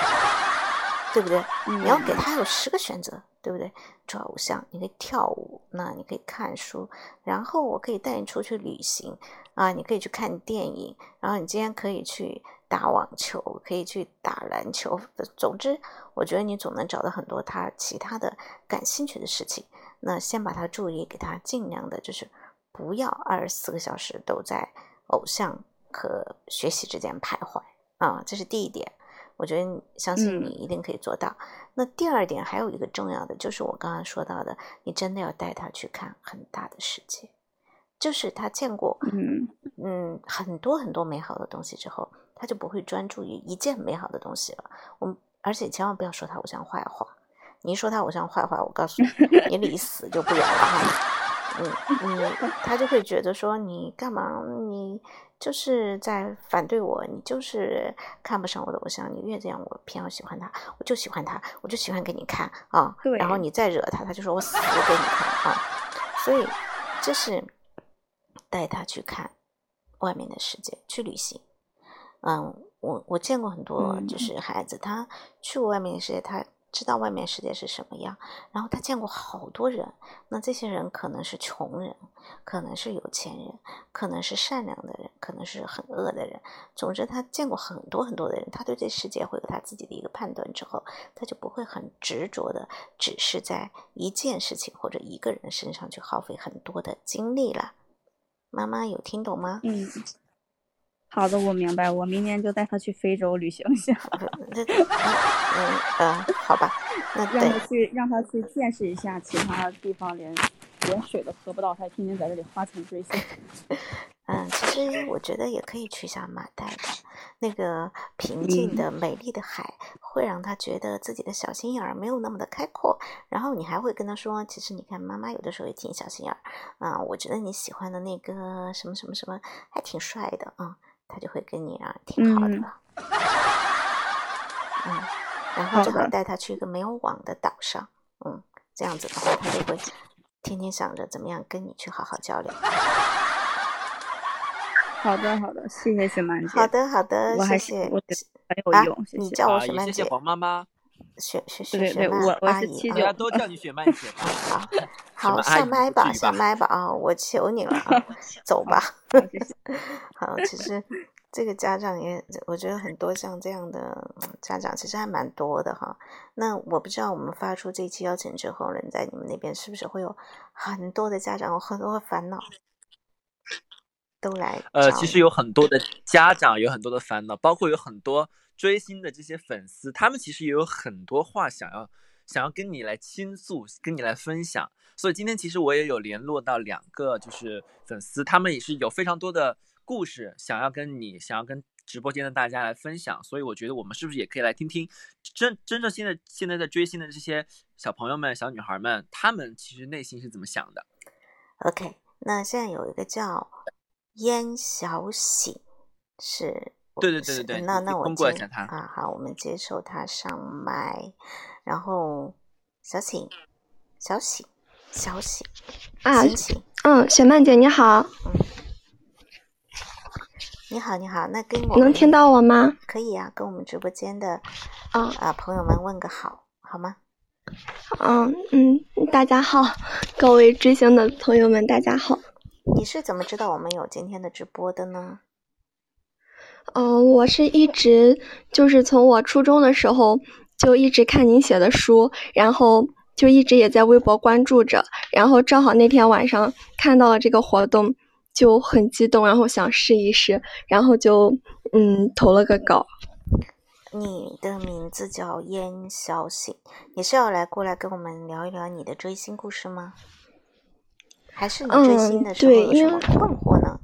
对不对？你要给他有十个选择，对不对？做偶像，你可以跳舞，那你可以看书，然后我可以带你出去旅行啊，你可以去看电影，然后你今天可以去打网球，可以去打篮球。总之，我觉得你总能找到很多他其他的感兴趣的事情。那先把他注意给他尽量的，就是不要二十四个小时都在偶像和学习之间徘徊啊，这是第一点。我觉得相信你一定可以做到。那第二点还有一个重要的，就是我刚刚说到的，你真的要带他去看很大的世界，就是他见过嗯嗯很多很多美好的东西之后，他就不会专注于一件美好的东西了。我们而且千万不要说他偶像坏话，你一说他偶像坏话，我告诉你，你离死就不远了哈。嗯，你他就会觉得说你干嘛？你就是在反对我，你就是看不上我的偶像。你越这样，我偏要喜欢他，我就喜欢他，我就喜欢给你看啊。然后你再惹他，他就说我死给你看啊。所以这是带他去看外面的世界，去旅行。嗯，我我见过很多就是孩子，他去过外面的世界，他。知道外面世界是什么样，然后他见过好多人，那这些人可能是穷人，可能是有钱人，可能是善良的人，可能是很恶的人。总之，他见过很多很多的人，他对这世界会有他自己的一个判断，之后他就不会很执着的，只是在一件事情或者一个人身上去耗费很多的精力了。妈妈有听懂吗？嗯。好的，我明白。我明年就带他去非洲旅行一下。嗯嗯，好吧，那让他去，让他去见识一下其他地方连连水都喝不到，他天天在这里花钱追星。嗯，其实我觉得也可以去一下马代的，那个平静的、美丽的海，会让他觉得自己的小心眼儿没有那么的开阔。然后你还会跟他说，其实你看，妈妈有的时候也挺小心眼儿啊。我觉得你喜欢的那个什么什么什么还挺帅的啊。他就会跟你啊挺好的，嗯，然后就会带他去一个没有网的岛上，嗯，这样子的话，他就会天天想着怎么样跟你去好好交流。好的，好的，谢谢雪曼姐。好的，好的，谢谢。很有用，谢谢。你叫我雪曼姐。谢谢黄妈妈。雪雪雪雪曼阿姨，大家都叫你雪曼姐。好，好，下麦吧，上麦吧啊！我求你了，走吧。好，其实这个家长也，我觉得很多像这样的家长其实还蛮多的哈。那我不知道我们发出这期邀请之后，人在你们那边是不是会有很多的家长有很多的烦恼都来？呃，其实有很多的家长有很多的烦恼，包括有很多追星的这些粉丝，他们其实也有很多话想要想要跟你来倾诉，跟你来分享。所以今天其实我也有联络到两个就是粉丝，他们也是有非常多的。故事想要跟你，想要跟直播间的大家来分享，所以我觉得我们是不是也可以来听听真真正现在现在在追星的这些小朋友们、小女孩们，他们其实内心是怎么想的？OK，那现在有一个叫燕小喜，是，对对对对对，那那我接他啊，好，我们接受他上麦，然后小喜，小喜，小喜啊，小喜，嗯，小曼姐你好，嗯。你好，你好，那跟我能听到我吗？可以呀，跟我们直播间的啊啊朋友们问个好，好吗？嗯嗯，大家好，各位追星的朋友们，大家好。你是怎么知道我们有今天的直播的呢？嗯，我是一直就是从我初中的时候就一直看您写的书，然后就一直也在微博关注着，然后正好那天晚上看到了这个活动。就很激动，然后想试一试，然后就嗯投了个稿。你的名字叫燕小喜，你是要来过来跟我们聊一聊你的追星故事吗？还是你追星的时候有什么困惑呢？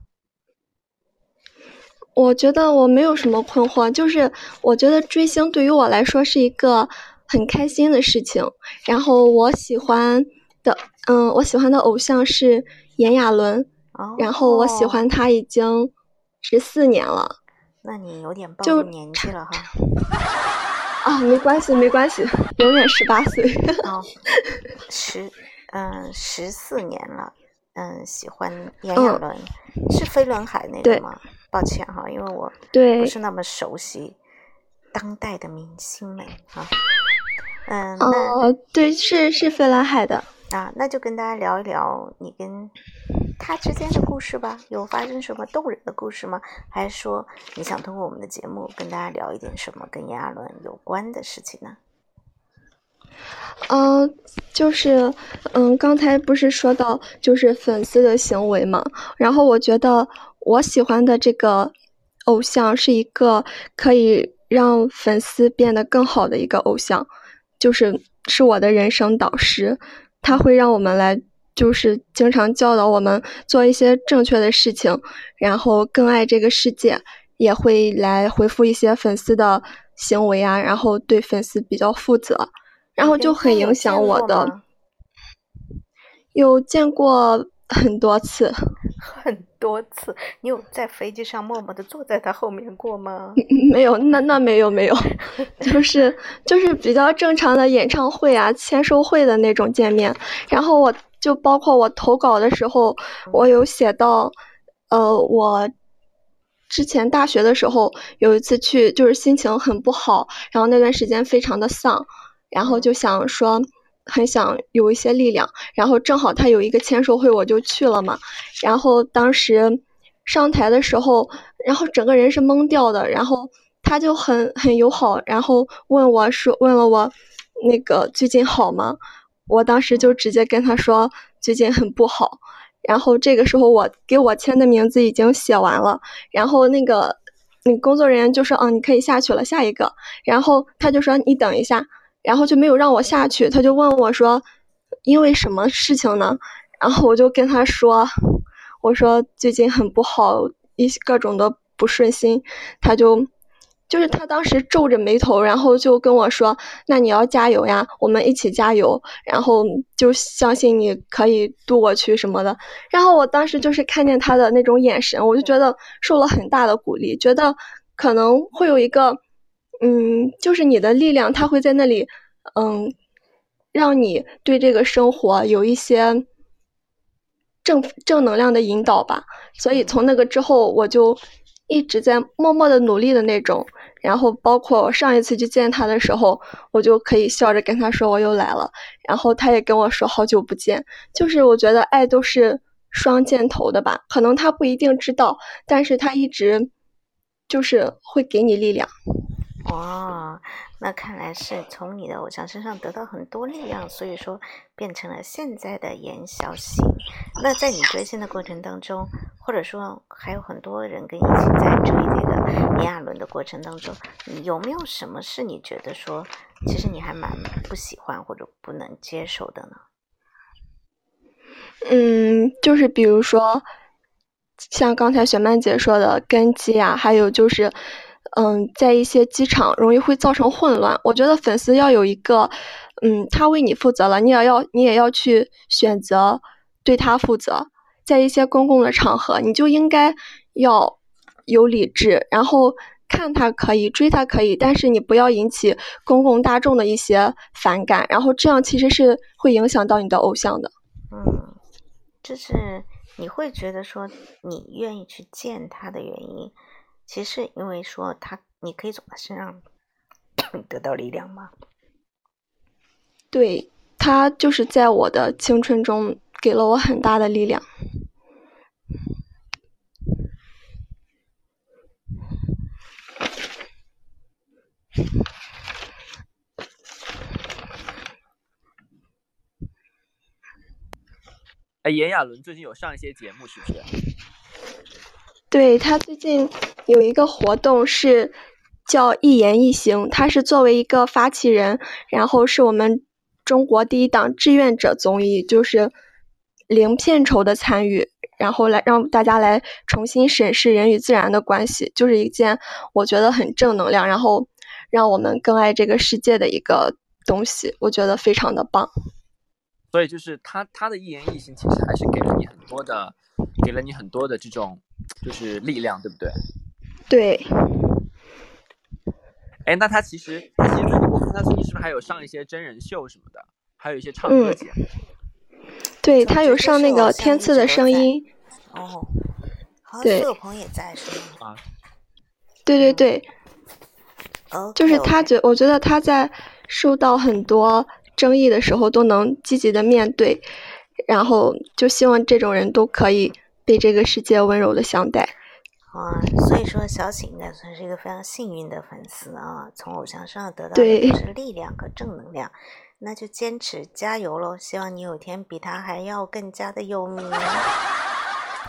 我觉得我没有什么困惑，就是我觉得追星对于我来说是一个很开心的事情。然后我喜欢的，嗯，我喜欢的偶像是炎亚纶。然后我喜欢他已经十四年了，那你有点暴露年纪了哈。啊，没关系没关系，永远十八岁。哦，十嗯十四年了，嗯，喜欢炎亚纶是飞轮海那个吗？抱歉哈，因为我不是那么熟悉当代的明星们哈。嗯，哦，对，是是飞轮海的。啊，那就跟大家聊一聊你跟他之间的故事吧。有发生什么动人的故事吗？还是说你想通过我们的节目跟大家聊一点什么跟炎亚纶有关的事情呢？嗯，就是嗯，刚才不是说到就是粉丝的行为嘛？然后我觉得我喜欢的这个偶像是一个可以让粉丝变得更好的一个偶像，就是是我的人生导师。他会让我们来，就是经常教导我们做一些正确的事情，然后更爱这个世界，也会来回复一些粉丝的行为啊，然后对粉丝比较负责，然后就很影响我的。有见过很多次。很多次，你有在飞机上默默的坐在他后面过吗？没有，那那没有没有，就是就是比较正常的演唱会啊、签售会的那种见面。然后我就包括我投稿的时候，我有写到，呃，我之前大学的时候有一次去，就是心情很不好，然后那段时间非常的丧，然后就想说。很想有一些力量，然后正好他有一个签售会，我就去了嘛。然后当时上台的时候，然后整个人是懵掉的。然后他就很很友好，然后问我说：“问了我那个最近好吗？”我当时就直接跟他说：“最近很不好。”然后这个时候我给我签的名字已经写完了，然后那个那工作人员就说：“嗯，你可以下去了，下一个。”然后他就说：“你等一下。”然后就没有让我下去，他就问我说：“因为什么事情呢？”然后我就跟他说：“我说最近很不好，一各种的不顺心。”他就就是他当时皱着眉头，然后就跟我说：“那你要加油呀，我们一起加油。”然后就相信你可以渡过去什么的。然后我当时就是看见他的那种眼神，我就觉得受了很大的鼓励，觉得可能会有一个。嗯，就是你的力量，它会在那里，嗯，让你对这个生活有一些正正能量的引导吧。所以从那个之后，我就一直在默默的努力的那种。然后包括我上一次去见他的时候，我就可以笑着跟他说我又来了。然后他也跟我说好久不见。就是我觉得爱都是双箭头的吧，可能他不一定知道，但是他一直。就是会给你力量。哦，那看来是从你的偶像身上得到很多力量，所以说变成了现在的严小喜。那在你追星的过程当中，或者说还有很多人跟你一起在追这个炎亚纶的过程当中，有没有什么是你觉得说，其实你还蛮不喜欢或者不能接受的呢？嗯，就是比如说，像刚才雪曼姐说的根基啊，还有就是。嗯，在一些机场容易会造成混乱。我觉得粉丝要有一个，嗯，他为你负责了，你也要你也要去选择对他负责。在一些公共的场合，你就应该要有理智，然后看他可以追他可以，但是你不要引起公共大众的一些反感，然后这样其实是会影响到你的偶像的。嗯，就是你会觉得说你愿意去见他的原因。其实，因为说他，你可以从他身上得到力量吗？对他，就是在我的青春中给了我很大的力量。哎，炎亚纶最近有上一些节目，是不是？对他最近。有一个活动是叫“一言一行”，他是作为一个发起人，然后是我们中国第一档志愿者综艺，就是零片酬的参与，然后来让大家来重新审视人与自然的关系，就是一件我觉得很正能量，然后让我们更爱这个世界的一个东西，我觉得非常的棒。所以就是他他的一言一行，其实还是给了你很多的，给了你很多的这种就是力量，对不对？对，哎，那他其实，他其实我看他最近是不是还有上一些真人秀什么的，还有一些唱歌节目。对他有上那个《天赐的声音》。哦，好像苏有朋也在是吗？啊，对对对。哦。就是他觉，我觉得他在受到很多争议的时候都能积极的面对，然后就希望这种人都可以被这个世界温柔的相待。啊，所以说小喜应该算是一个非常幸运的粉丝啊，从偶像身上得到的就是力量和正能量，那就坚持加油喽！希望你有一天比他还要更加的有名，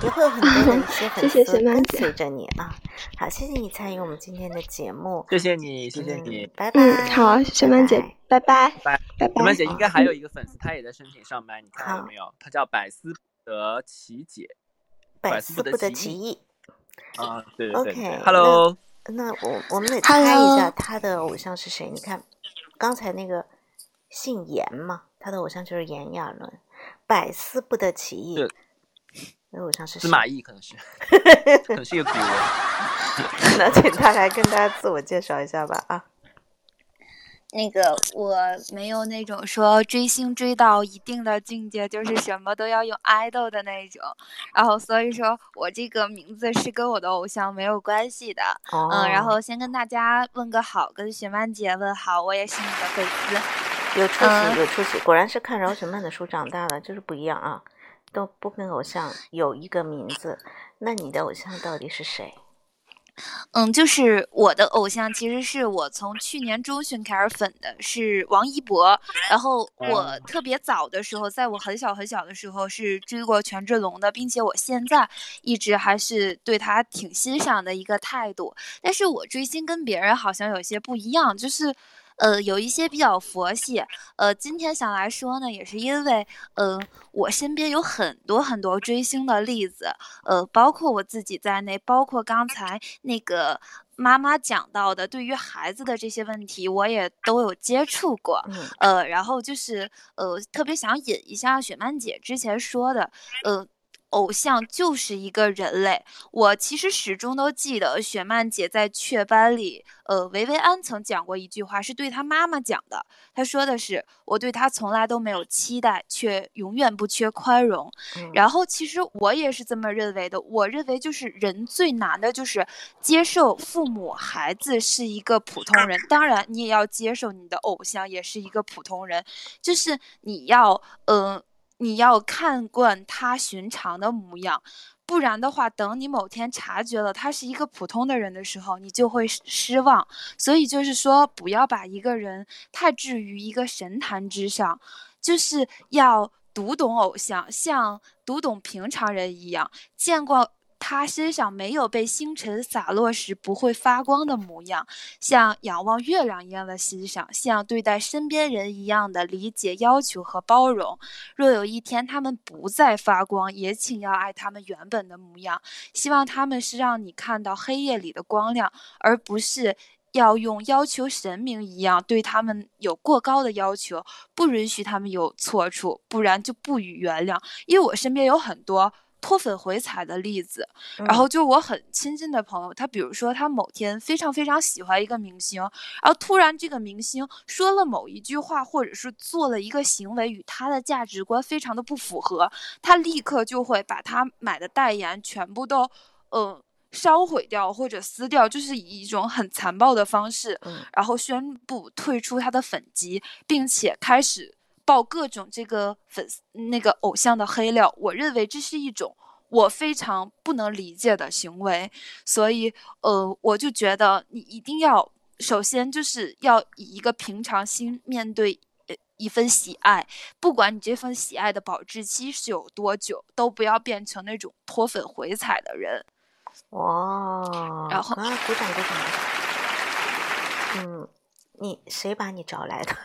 也会有很多的一些 粉丝跟随着你啊！好，谢谢你参与我们今天的节目，谢谢你，谢谢你，拜拜。嗯，好，雪曼姐，拜拜，拜拜。雪曼姐应该还有一个粉丝，他也在申请上麦，你看到没有？他叫百思不得其解，百思不得其意。啊，对对对，Hello，那我我们得猜一下他的偶像是谁？你看，刚才那个姓严嘛，他的偶像就是炎亚纶，百思不得其意。那偶像是司马懿，可能是，可能是一个古人。那请他来跟大家自我介绍一下吧，啊。那个我没有那种说追星追到一定的境界，就是什么都要用爱豆的那种，然后所以说我这个名字是跟我的偶像没有关系的。嗯，然后先跟大家问个好，跟雪曼姐问好，我也是你的粉丝，有出息，有出息，果然是看饶雪漫的书长大的，就是不一样啊，都不跟偶像有一个名字。那你的偶像到底是谁？嗯，就是我的偶像，其实是我从去年中旬开始粉的，是王一博。然后我特别早的时候，在我很小很小的时候是追过权志龙的，并且我现在一直还是对他挺欣赏的一个态度。但是我追星跟别人好像有些不一样，就是。呃，有一些比较佛系。呃，今天想来说呢，也是因为，呃，我身边有很多很多追星的例子，呃，包括我自己在内，包括刚才那个妈妈讲到的对于孩子的这些问题，我也都有接触过。呃，然后就是，呃，特别想引一下雪曼姐之前说的，呃。偶像就是一个人类，我其实始终都记得雪曼姐在雀斑里，呃，维维安曾讲过一句话，是对她妈妈讲的。她说的是：“我对她从来都没有期待，却永远不缺宽容。”然后其实我也是这么认为的。我认为就是人最难的就是接受父母孩子是一个普通人，当然你也要接受你的偶像也是一个普通人，就是你要，嗯。你要看惯他寻常的模样，不然的话，等你某天察觉了他是一个普通的人的时候，你就会失望。所以就是说，不要把一个人太置于一个神坛之上，就是要读懂偶像，像读懂平常人一样，见过。他身上没有被星辰洒落时不会发光的模样，像仰望月亮一样的欣赏，像对待身边人一样的理解、要求和包容。若有一天他们不再发光，也请要爱他们原本的模样。希望他们是让你看到黑夜里的光亮，而不是要用要求神明一样对他们有过高的要求，不允许他们有错处，不然就不予原谅。因为我身边有很多。脱粉回踩的例子，然后就我很亲近的朋友，他比如说他某天非常非常喜欢一个明星，然后突然这个明星说了某一句话，或者是做了一个行为与他的价值观非常的不符合，他立刻就会把他买的代言全部都嗯烧毁掉或者撕掉，就是以一种很残暴的方式，然后宣布退出他的粉籍，并且开始。爆各种这个粉丝那个偶像的黑料，我认为这是一种我非常不能理解的行为，所以呃，我就觉得你一定要首先就是要以一个平常心面对呃一份喜爱，不管你这份喜爱的保质期是有多久，都不要变成那种脱粉回踩的人。哇！然后啊，鼓掌鼓掌！嗯，你谁把你找来的？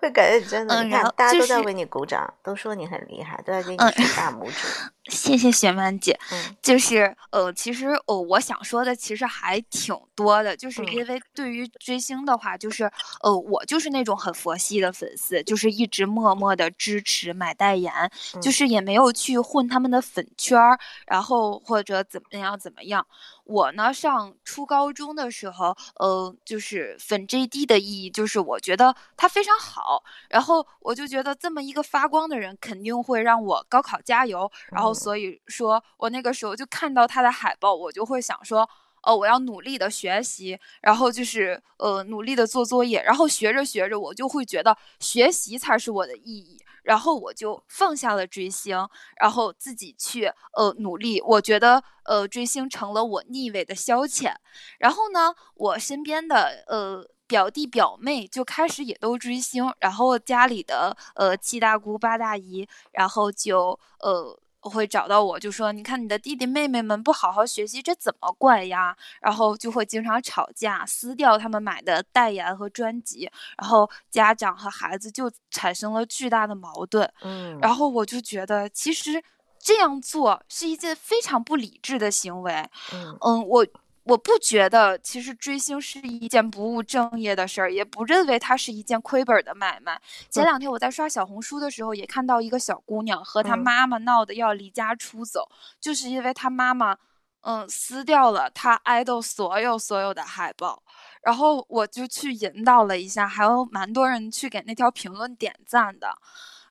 会感觉真的，你看大家都在为你鼓掌，都说你很厉害，都在给你竖大拇指。谢谢雪曼姐。嗯，就是呃，其实呃，我想说的其实还挺多的，就是因为对于追星的话，就是呃，我就是那种很佛系的粉丝，就是一直默默的支持买代言，就是也没有去混他们的粉圈儿，然后或者怎么样怎么样。我呢，上初高中的时候，呃，就是粉 JD 的意义，就是我觉得他非常好，然后我就觉得这么一个发光的人，肯定会让我高考加油，然后所以说我那个时候就看到他的海报，我就会想说，哦，我要努力的学习，然后就是呃，努力的做作业，然后学着学着，我就会觉得学习才是我的意义。然后我就放下了追星，然后自己去呃努力。我觉得呃追星成了我逆位的消遣。然后呢，我身边的呃表弟表妹就开始也都追星，然后家里的呃七大姑八大姨，然后就呃。会找到我，就说你看你的弟弟妹妹们不好好学习，这怎么怪呀？然后就会经常吵架，撕掉他们买的代言和专辑，然后家长和孩子就产生了巨大的矛盾。嗯，然后我就觉得其实这样做是一件非常不理智的行为。嗯嗯，我。我不觉得，其实追星是一件不务正业的事儿，也不认为它是一件亏本的买卖。前两天我在刷小红书的时候，也看到一个小姑娘和她妈妈闹得要离家出走，就是因为她妈妈，嗯，撕掉了她爱豆所有所有的海报。然后我就去引导了一下，还有蛮多人去给那条评论点赞的。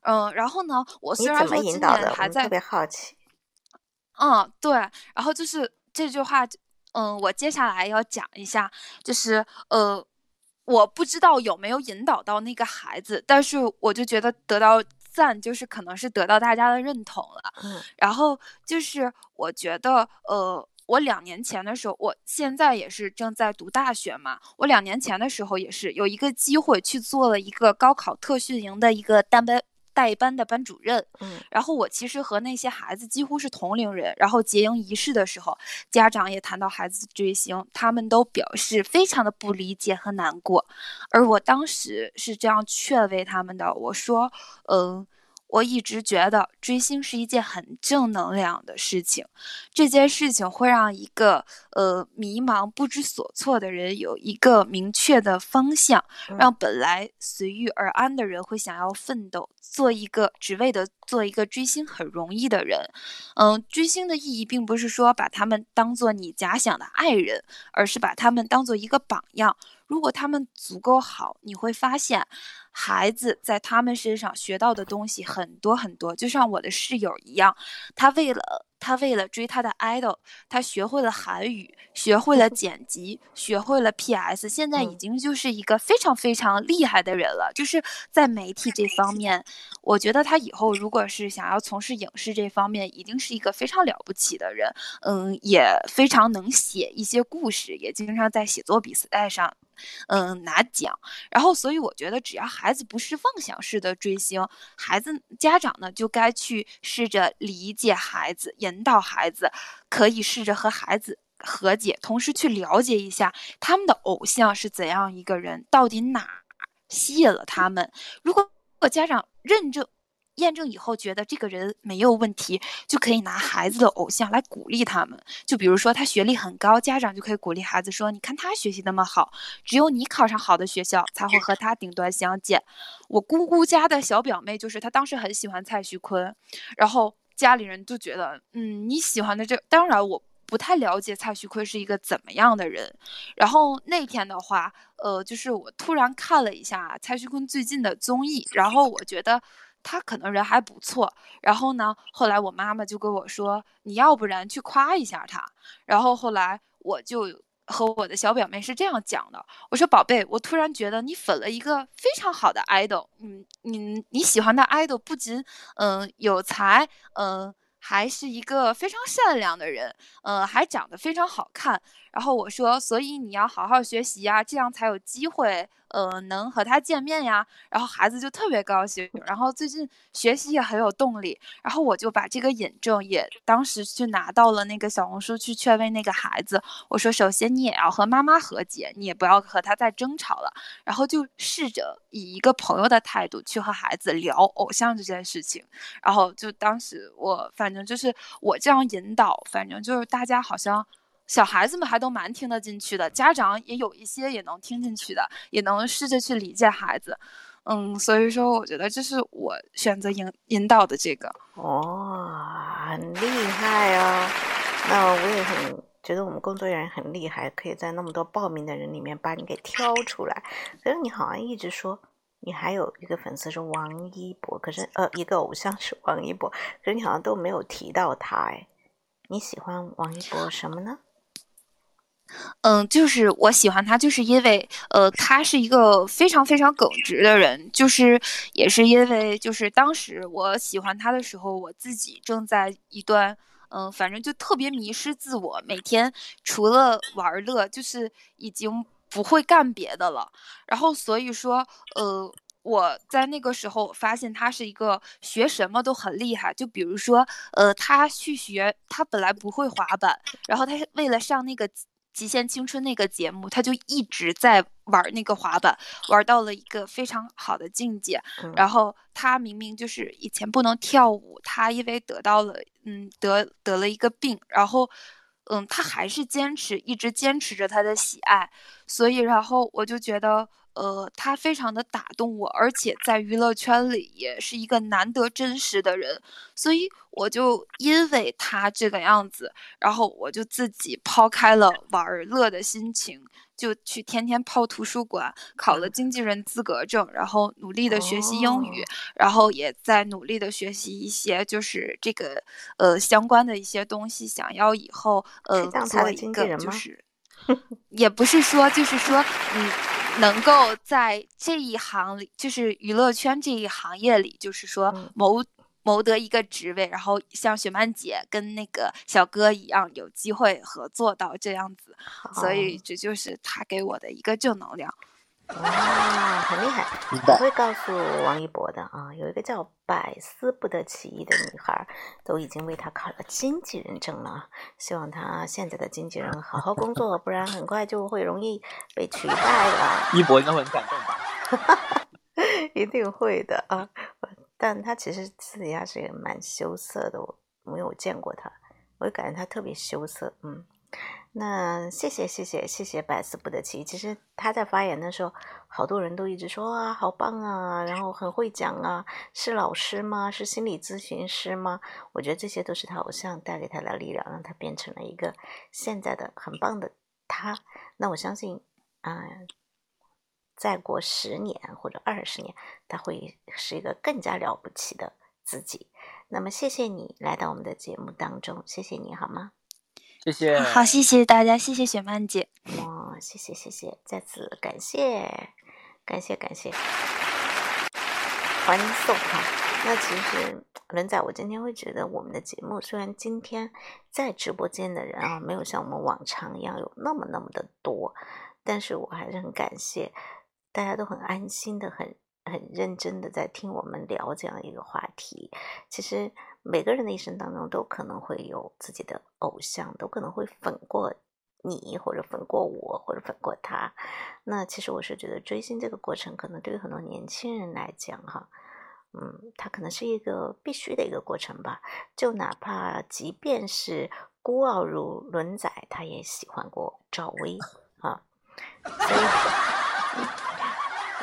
嗯，然后呢，我虽然说今年还在，特别好奇。嗯，对，然后就是这句话。嗯，我接下来要讲一下，就是呃，我不知道有没有引导到那个孩子，但是我就觉得得到赞，就是可能是得到大家的认同了。嗯，然后就是我觉得，呃，我两年前的时候，我现在也是正在读大学嘛，我两年前的时候也是有一个机会去做了一个高考特训营的一个单班。代班的班主任，嗯，然后我其实和那些孩子几乎是同龄人。然后结营仪式的时候，家长也谈到孩子追星，他们都表示非常的不理解和难过。而我当时是这样劝慰他们的，我说，嗯。我一直觉得追星是一件很正能量的事情，这件事情会让一个呃迷茫不知所措的人有一个明确的方向，让本来随遇而安的人会想要奋斗，做一个只为的做一个追星很容易的人。嗯，追星的意义并不是说把他们当做你假想的爱人，而是把他们当做一个榜样。如果他们足够好，你会发现，孩子在他们身上学到的东西很多很多。就像我的室友一样，他为了。他为了追他的 idol，他学会了韩语，学会了 剪辑，学会了 PS，现在已经就是一个非常非常厉害的人了。就是在媒体这方面，我觉得他以后如果是想要从事影视这方面，一定是一个非常了不起的人。嗯，也非常能写一些故事，也经常在写作比赛上。嗯，拿奖，然后所以我觉得，只要孩子不是妄想式的追星，孩子家长呢就该去试着理解孩子，引导孩子，可以试着和孩子和解，同时去了解一下他们的偶像是怎样一个人，到底哪吸引了他们。如果家长认证。验证以后觉得这个人没有问题，就可以拿孩子的偶像来鼓励他们。就比如说他学历很高，家长就可以鼓励孩子说：“你看他学习那么好，只有你考上好的学校才会和他顶端相见。”我姑姑家的小表妹就是她当时很喜欢蔡徐坤，然后家里人就觉得：“嗯，你喜欢的这……当然我不太了解蔡徐坤是一个怎么样的人。”然后那天的话，呃，就是我突然看了一下蔡徐坤最近的综艺，然后我觉得。他可能人还不错，然后呢，后来我妈妈就跟我说，你要不然去夸一下他。然后后来我就和我的小表妹是这样讲的，我说宝贝，我突然觉得你粉了一个非常好的 idol，嗯，你你喜欢的 idol 不仅嗯有才，嗯。还是一个非常善良的人，嗯，还长得非常好看。然后我说，所以你要好好学习呀，这样才有机会，呃，能和他见面呀。然后孩子就特别高兴，然后最近学习也很有动力。然后我就把这个引证也当时去拿到了那个小红书去劝慰那个孩子。我说，首先你也要和妈妈和解，你也不要和他再争吵了。然后就试着以一个朋友的态度去和孩子聊偶像这件事情。然后就当时我反。正就是我这样引导，反正就是大家好像小孩子们还都蛮听得进去的，家长也有一些也能听进去的，也能试着去理解孩子。嗯，所以说我觉得这是我选择引引导的这个。哦，很厉害哦！那我也很觉得我们工作人员很厉害，可以在那么多报名的人里面把你给挑出来。可是你好像一直说。你还有一个粉丝是王一博，可是呃，一个偶像是王一博，可是你好像都没有提到他哎。你喜欢王一博什么呢？嗯，就是我喜欢他，就是因为呃，他是一个非常非常耿直的人，就是也是因为就是当时我喜欢他的时候，我自己正在一段嗯，反正就特别迷失自我，每天除了玩乐，就是已经。不会干别的了，然后所以说，呃，我在那个时候发现他是一个学什么都很厉害。就比如说，呃，他去学，他本来不会滑板，然后他为了上那个《极限青春》那个节目，他就一直在玩那个滑板，玩到了一个非常好的境界。然后他明明就是以前不能跳舞，他因为得到了，嗯，得得了一个病，然后。嗯，他还是坚持，一直坚持着他的喜爱，所以然后我就觉得，呃，他非常的打动我，而且在娱乐圈里也是一个难得真实的人，所以我就因为他这个样子，然后我就自己抛开了玩乐的心情。就去天天泡图书馆，考了经纪人资格证，然后努力的学习英语，然后也在努力的学习一些就是这个呃相关的一些东西，想要以后呃做一个就是，也不是说就是说嗯能够在这一行里，就是娱乐圈这一行业里，就是说谋。谋得一个职位，然后像雪曼姐跟那个小哥一样，有机会合作到这样子，所以这就是他给我的一个正能量。哇，很厉害！我会告诉王一博的啊，有一个叫百思不得其意的女孩，都已经为他考了经纪人证了。希望他现在的经纪人好好工作，不然很快就会容易被取代了。一博应该会很感动吧？一定会的啊！但他其实私底下是蛮羞涩的，我没有见过他，我就感觉他特别羞涩。嗯，那谢谢谢谢谢谢百思不得其。其实他在发言的时候，好多人都一直说啊，好棒啊，然后很会讲啊，是老师吗？是心理咨询师吗？我觉得这些都是他偶像带给他的力量，让他变成了一个现在的很棒的他。那我相信，啊。再过十年或者二十年，他会是一个更加了不起的自己。那么，谢谢你来到我们的节目当中，谢谢你好吗？谢谢。好，谢谢大家，谢谢雪曼姐。哦，谢谢谢谢，再次感谢感谢感谢，欢送哈。那其实轮仔，我今天会觉得我们的节目虽然今天在直播间的人啊，没有像我们往常一样有那么那么的多，但是我还是很感谢大家都很安心的很。很认真的在听我们聊这样一个话题。其实每个人的一生当中都可能会有自己的偶像，都可能会粉过你，或者粉过我，或者粉过他。那其实我是觉得追星这个过程，可能对于很多年轻人来讲，哈，嗯，它可能是一个必须的一个过程吧。就哪怕即便是孤傲如轮仔，他也喜欢过赵薇 啊，所以。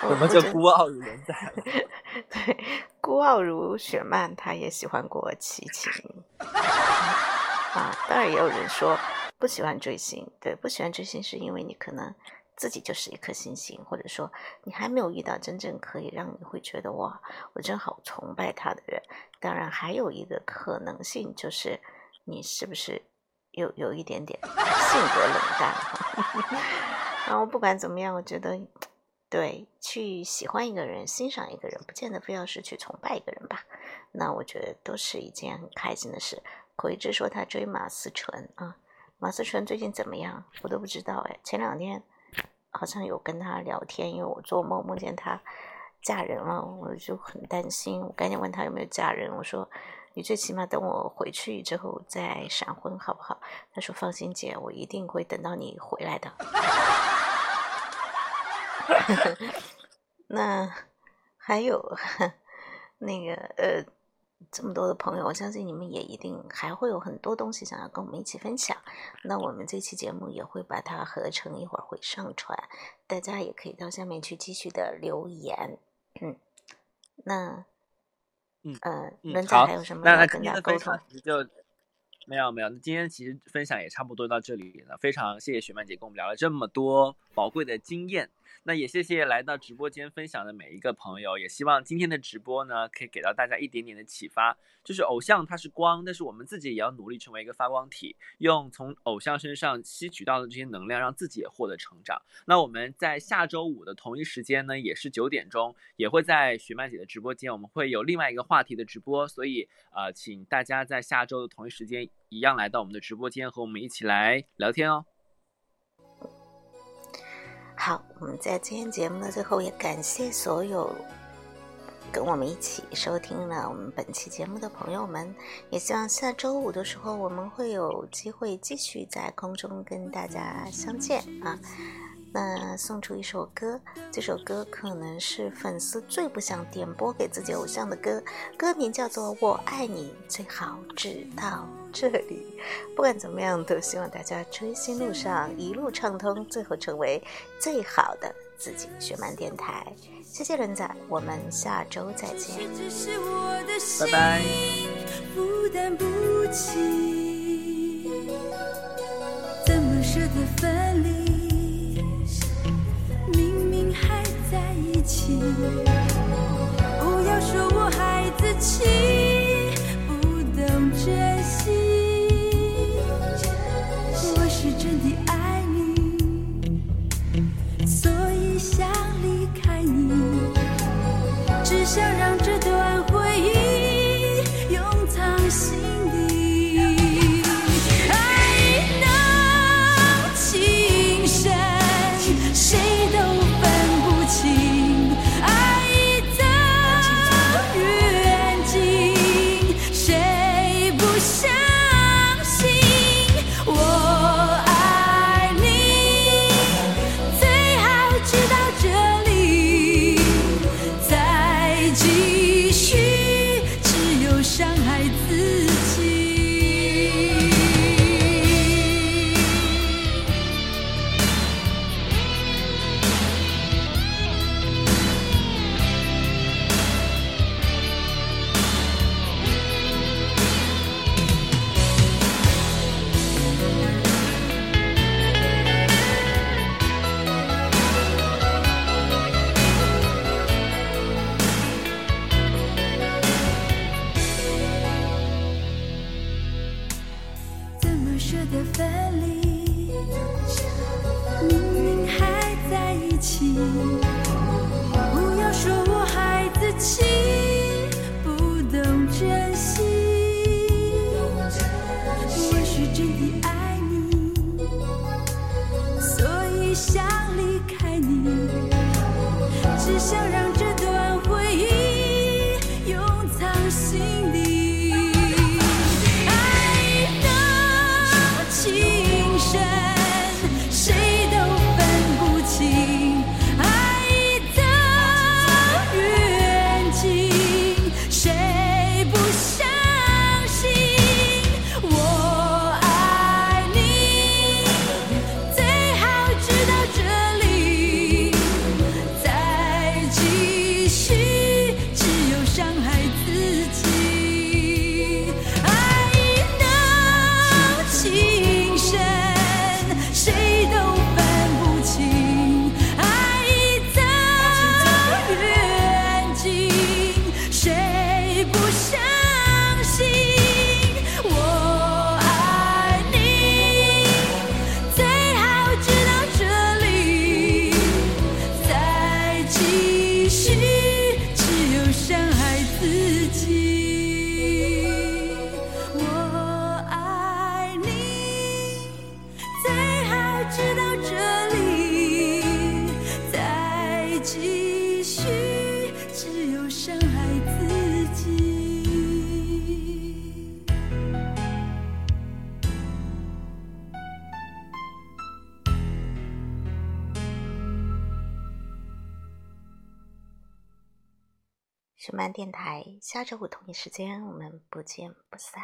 什么叫孤傲如人在？对，孤傲如雪漫，他也喜欢过齐秦啊。当然，也有人说不喜欢追星，对，不喜欢追星是因为你可能自己就是一颗星星，或者说你还没有遇到真正可以让你会觉得哇，我真好崇拜他的人。当然，还有一个可能性就是你是不是有有一点点性格冷淡？然后不管怎么样，我觉得。对，去喜欢一个人、欣赏一个人，不见得非要是去崇拜一个人吧。那我觉得都是一件很开心的事。口一直说他追马思纯啊，马思纯最近怎么样？我都不知道哎。前两天好像有跟他聊天，因为我做梦梦见他嫁人了，我就很担心，我赶紧问他有没有嫁人。我说你最起码等我回去之后再闪婚好不好？他说放心姐，我一定会等到你回来的。那还有那个呃，这么多的朋友，我相信你们也一定还会有很多东西想要跟我们一起分享。那我们这期节目也会把它合成，一会儿会上传，大家也可以到下面去继续的留言。嗯，那嗯呃，轮仔还有什么要跟大家沟通？就没有没有，那今天其实分享也差不多到这里了。非常谢谢雪曼姐跟我们聊了这么多宝贵的经验。那也谢谢来到直播间分享的每一个朋友，也希望今天的直播呢，可以给到大家一点点的启发。就是偶像它是光，但是我们自己也要努力成为一个发光体，用从偶像身上吸取到的这些能量，让自己也获得成长。那我们在下周五的同一时间呢，也是九点钟，也会在雪曼姐的直播间，我们会有另外一个话题的直播。所以呃，请大家在下周的同一时间一样来到我们的直播间，和我们一起来聊天哦。好，我们在今天节目的最后也感谢所有跟我们一起收听了我们本期节目的朋友们，也希望下周五的时候我们会有机会继续在空中跟大家相见啊。那送出一首歌，这首歌可能是粉丝最不想点播给自己偶像的歌，歌名叫做《我爱你最好只到这里》。不管怎么样，都希望大家追星路上一路畅通，最后成为最好的自己。雪漫电台，谢谢轮仔，我们下周再见，拜拜。怎么舍得分离？不要说我孩子气，不懂珍惜。我是真的爱你，所以想离开你，只想让下周五同一时间我们不见不散。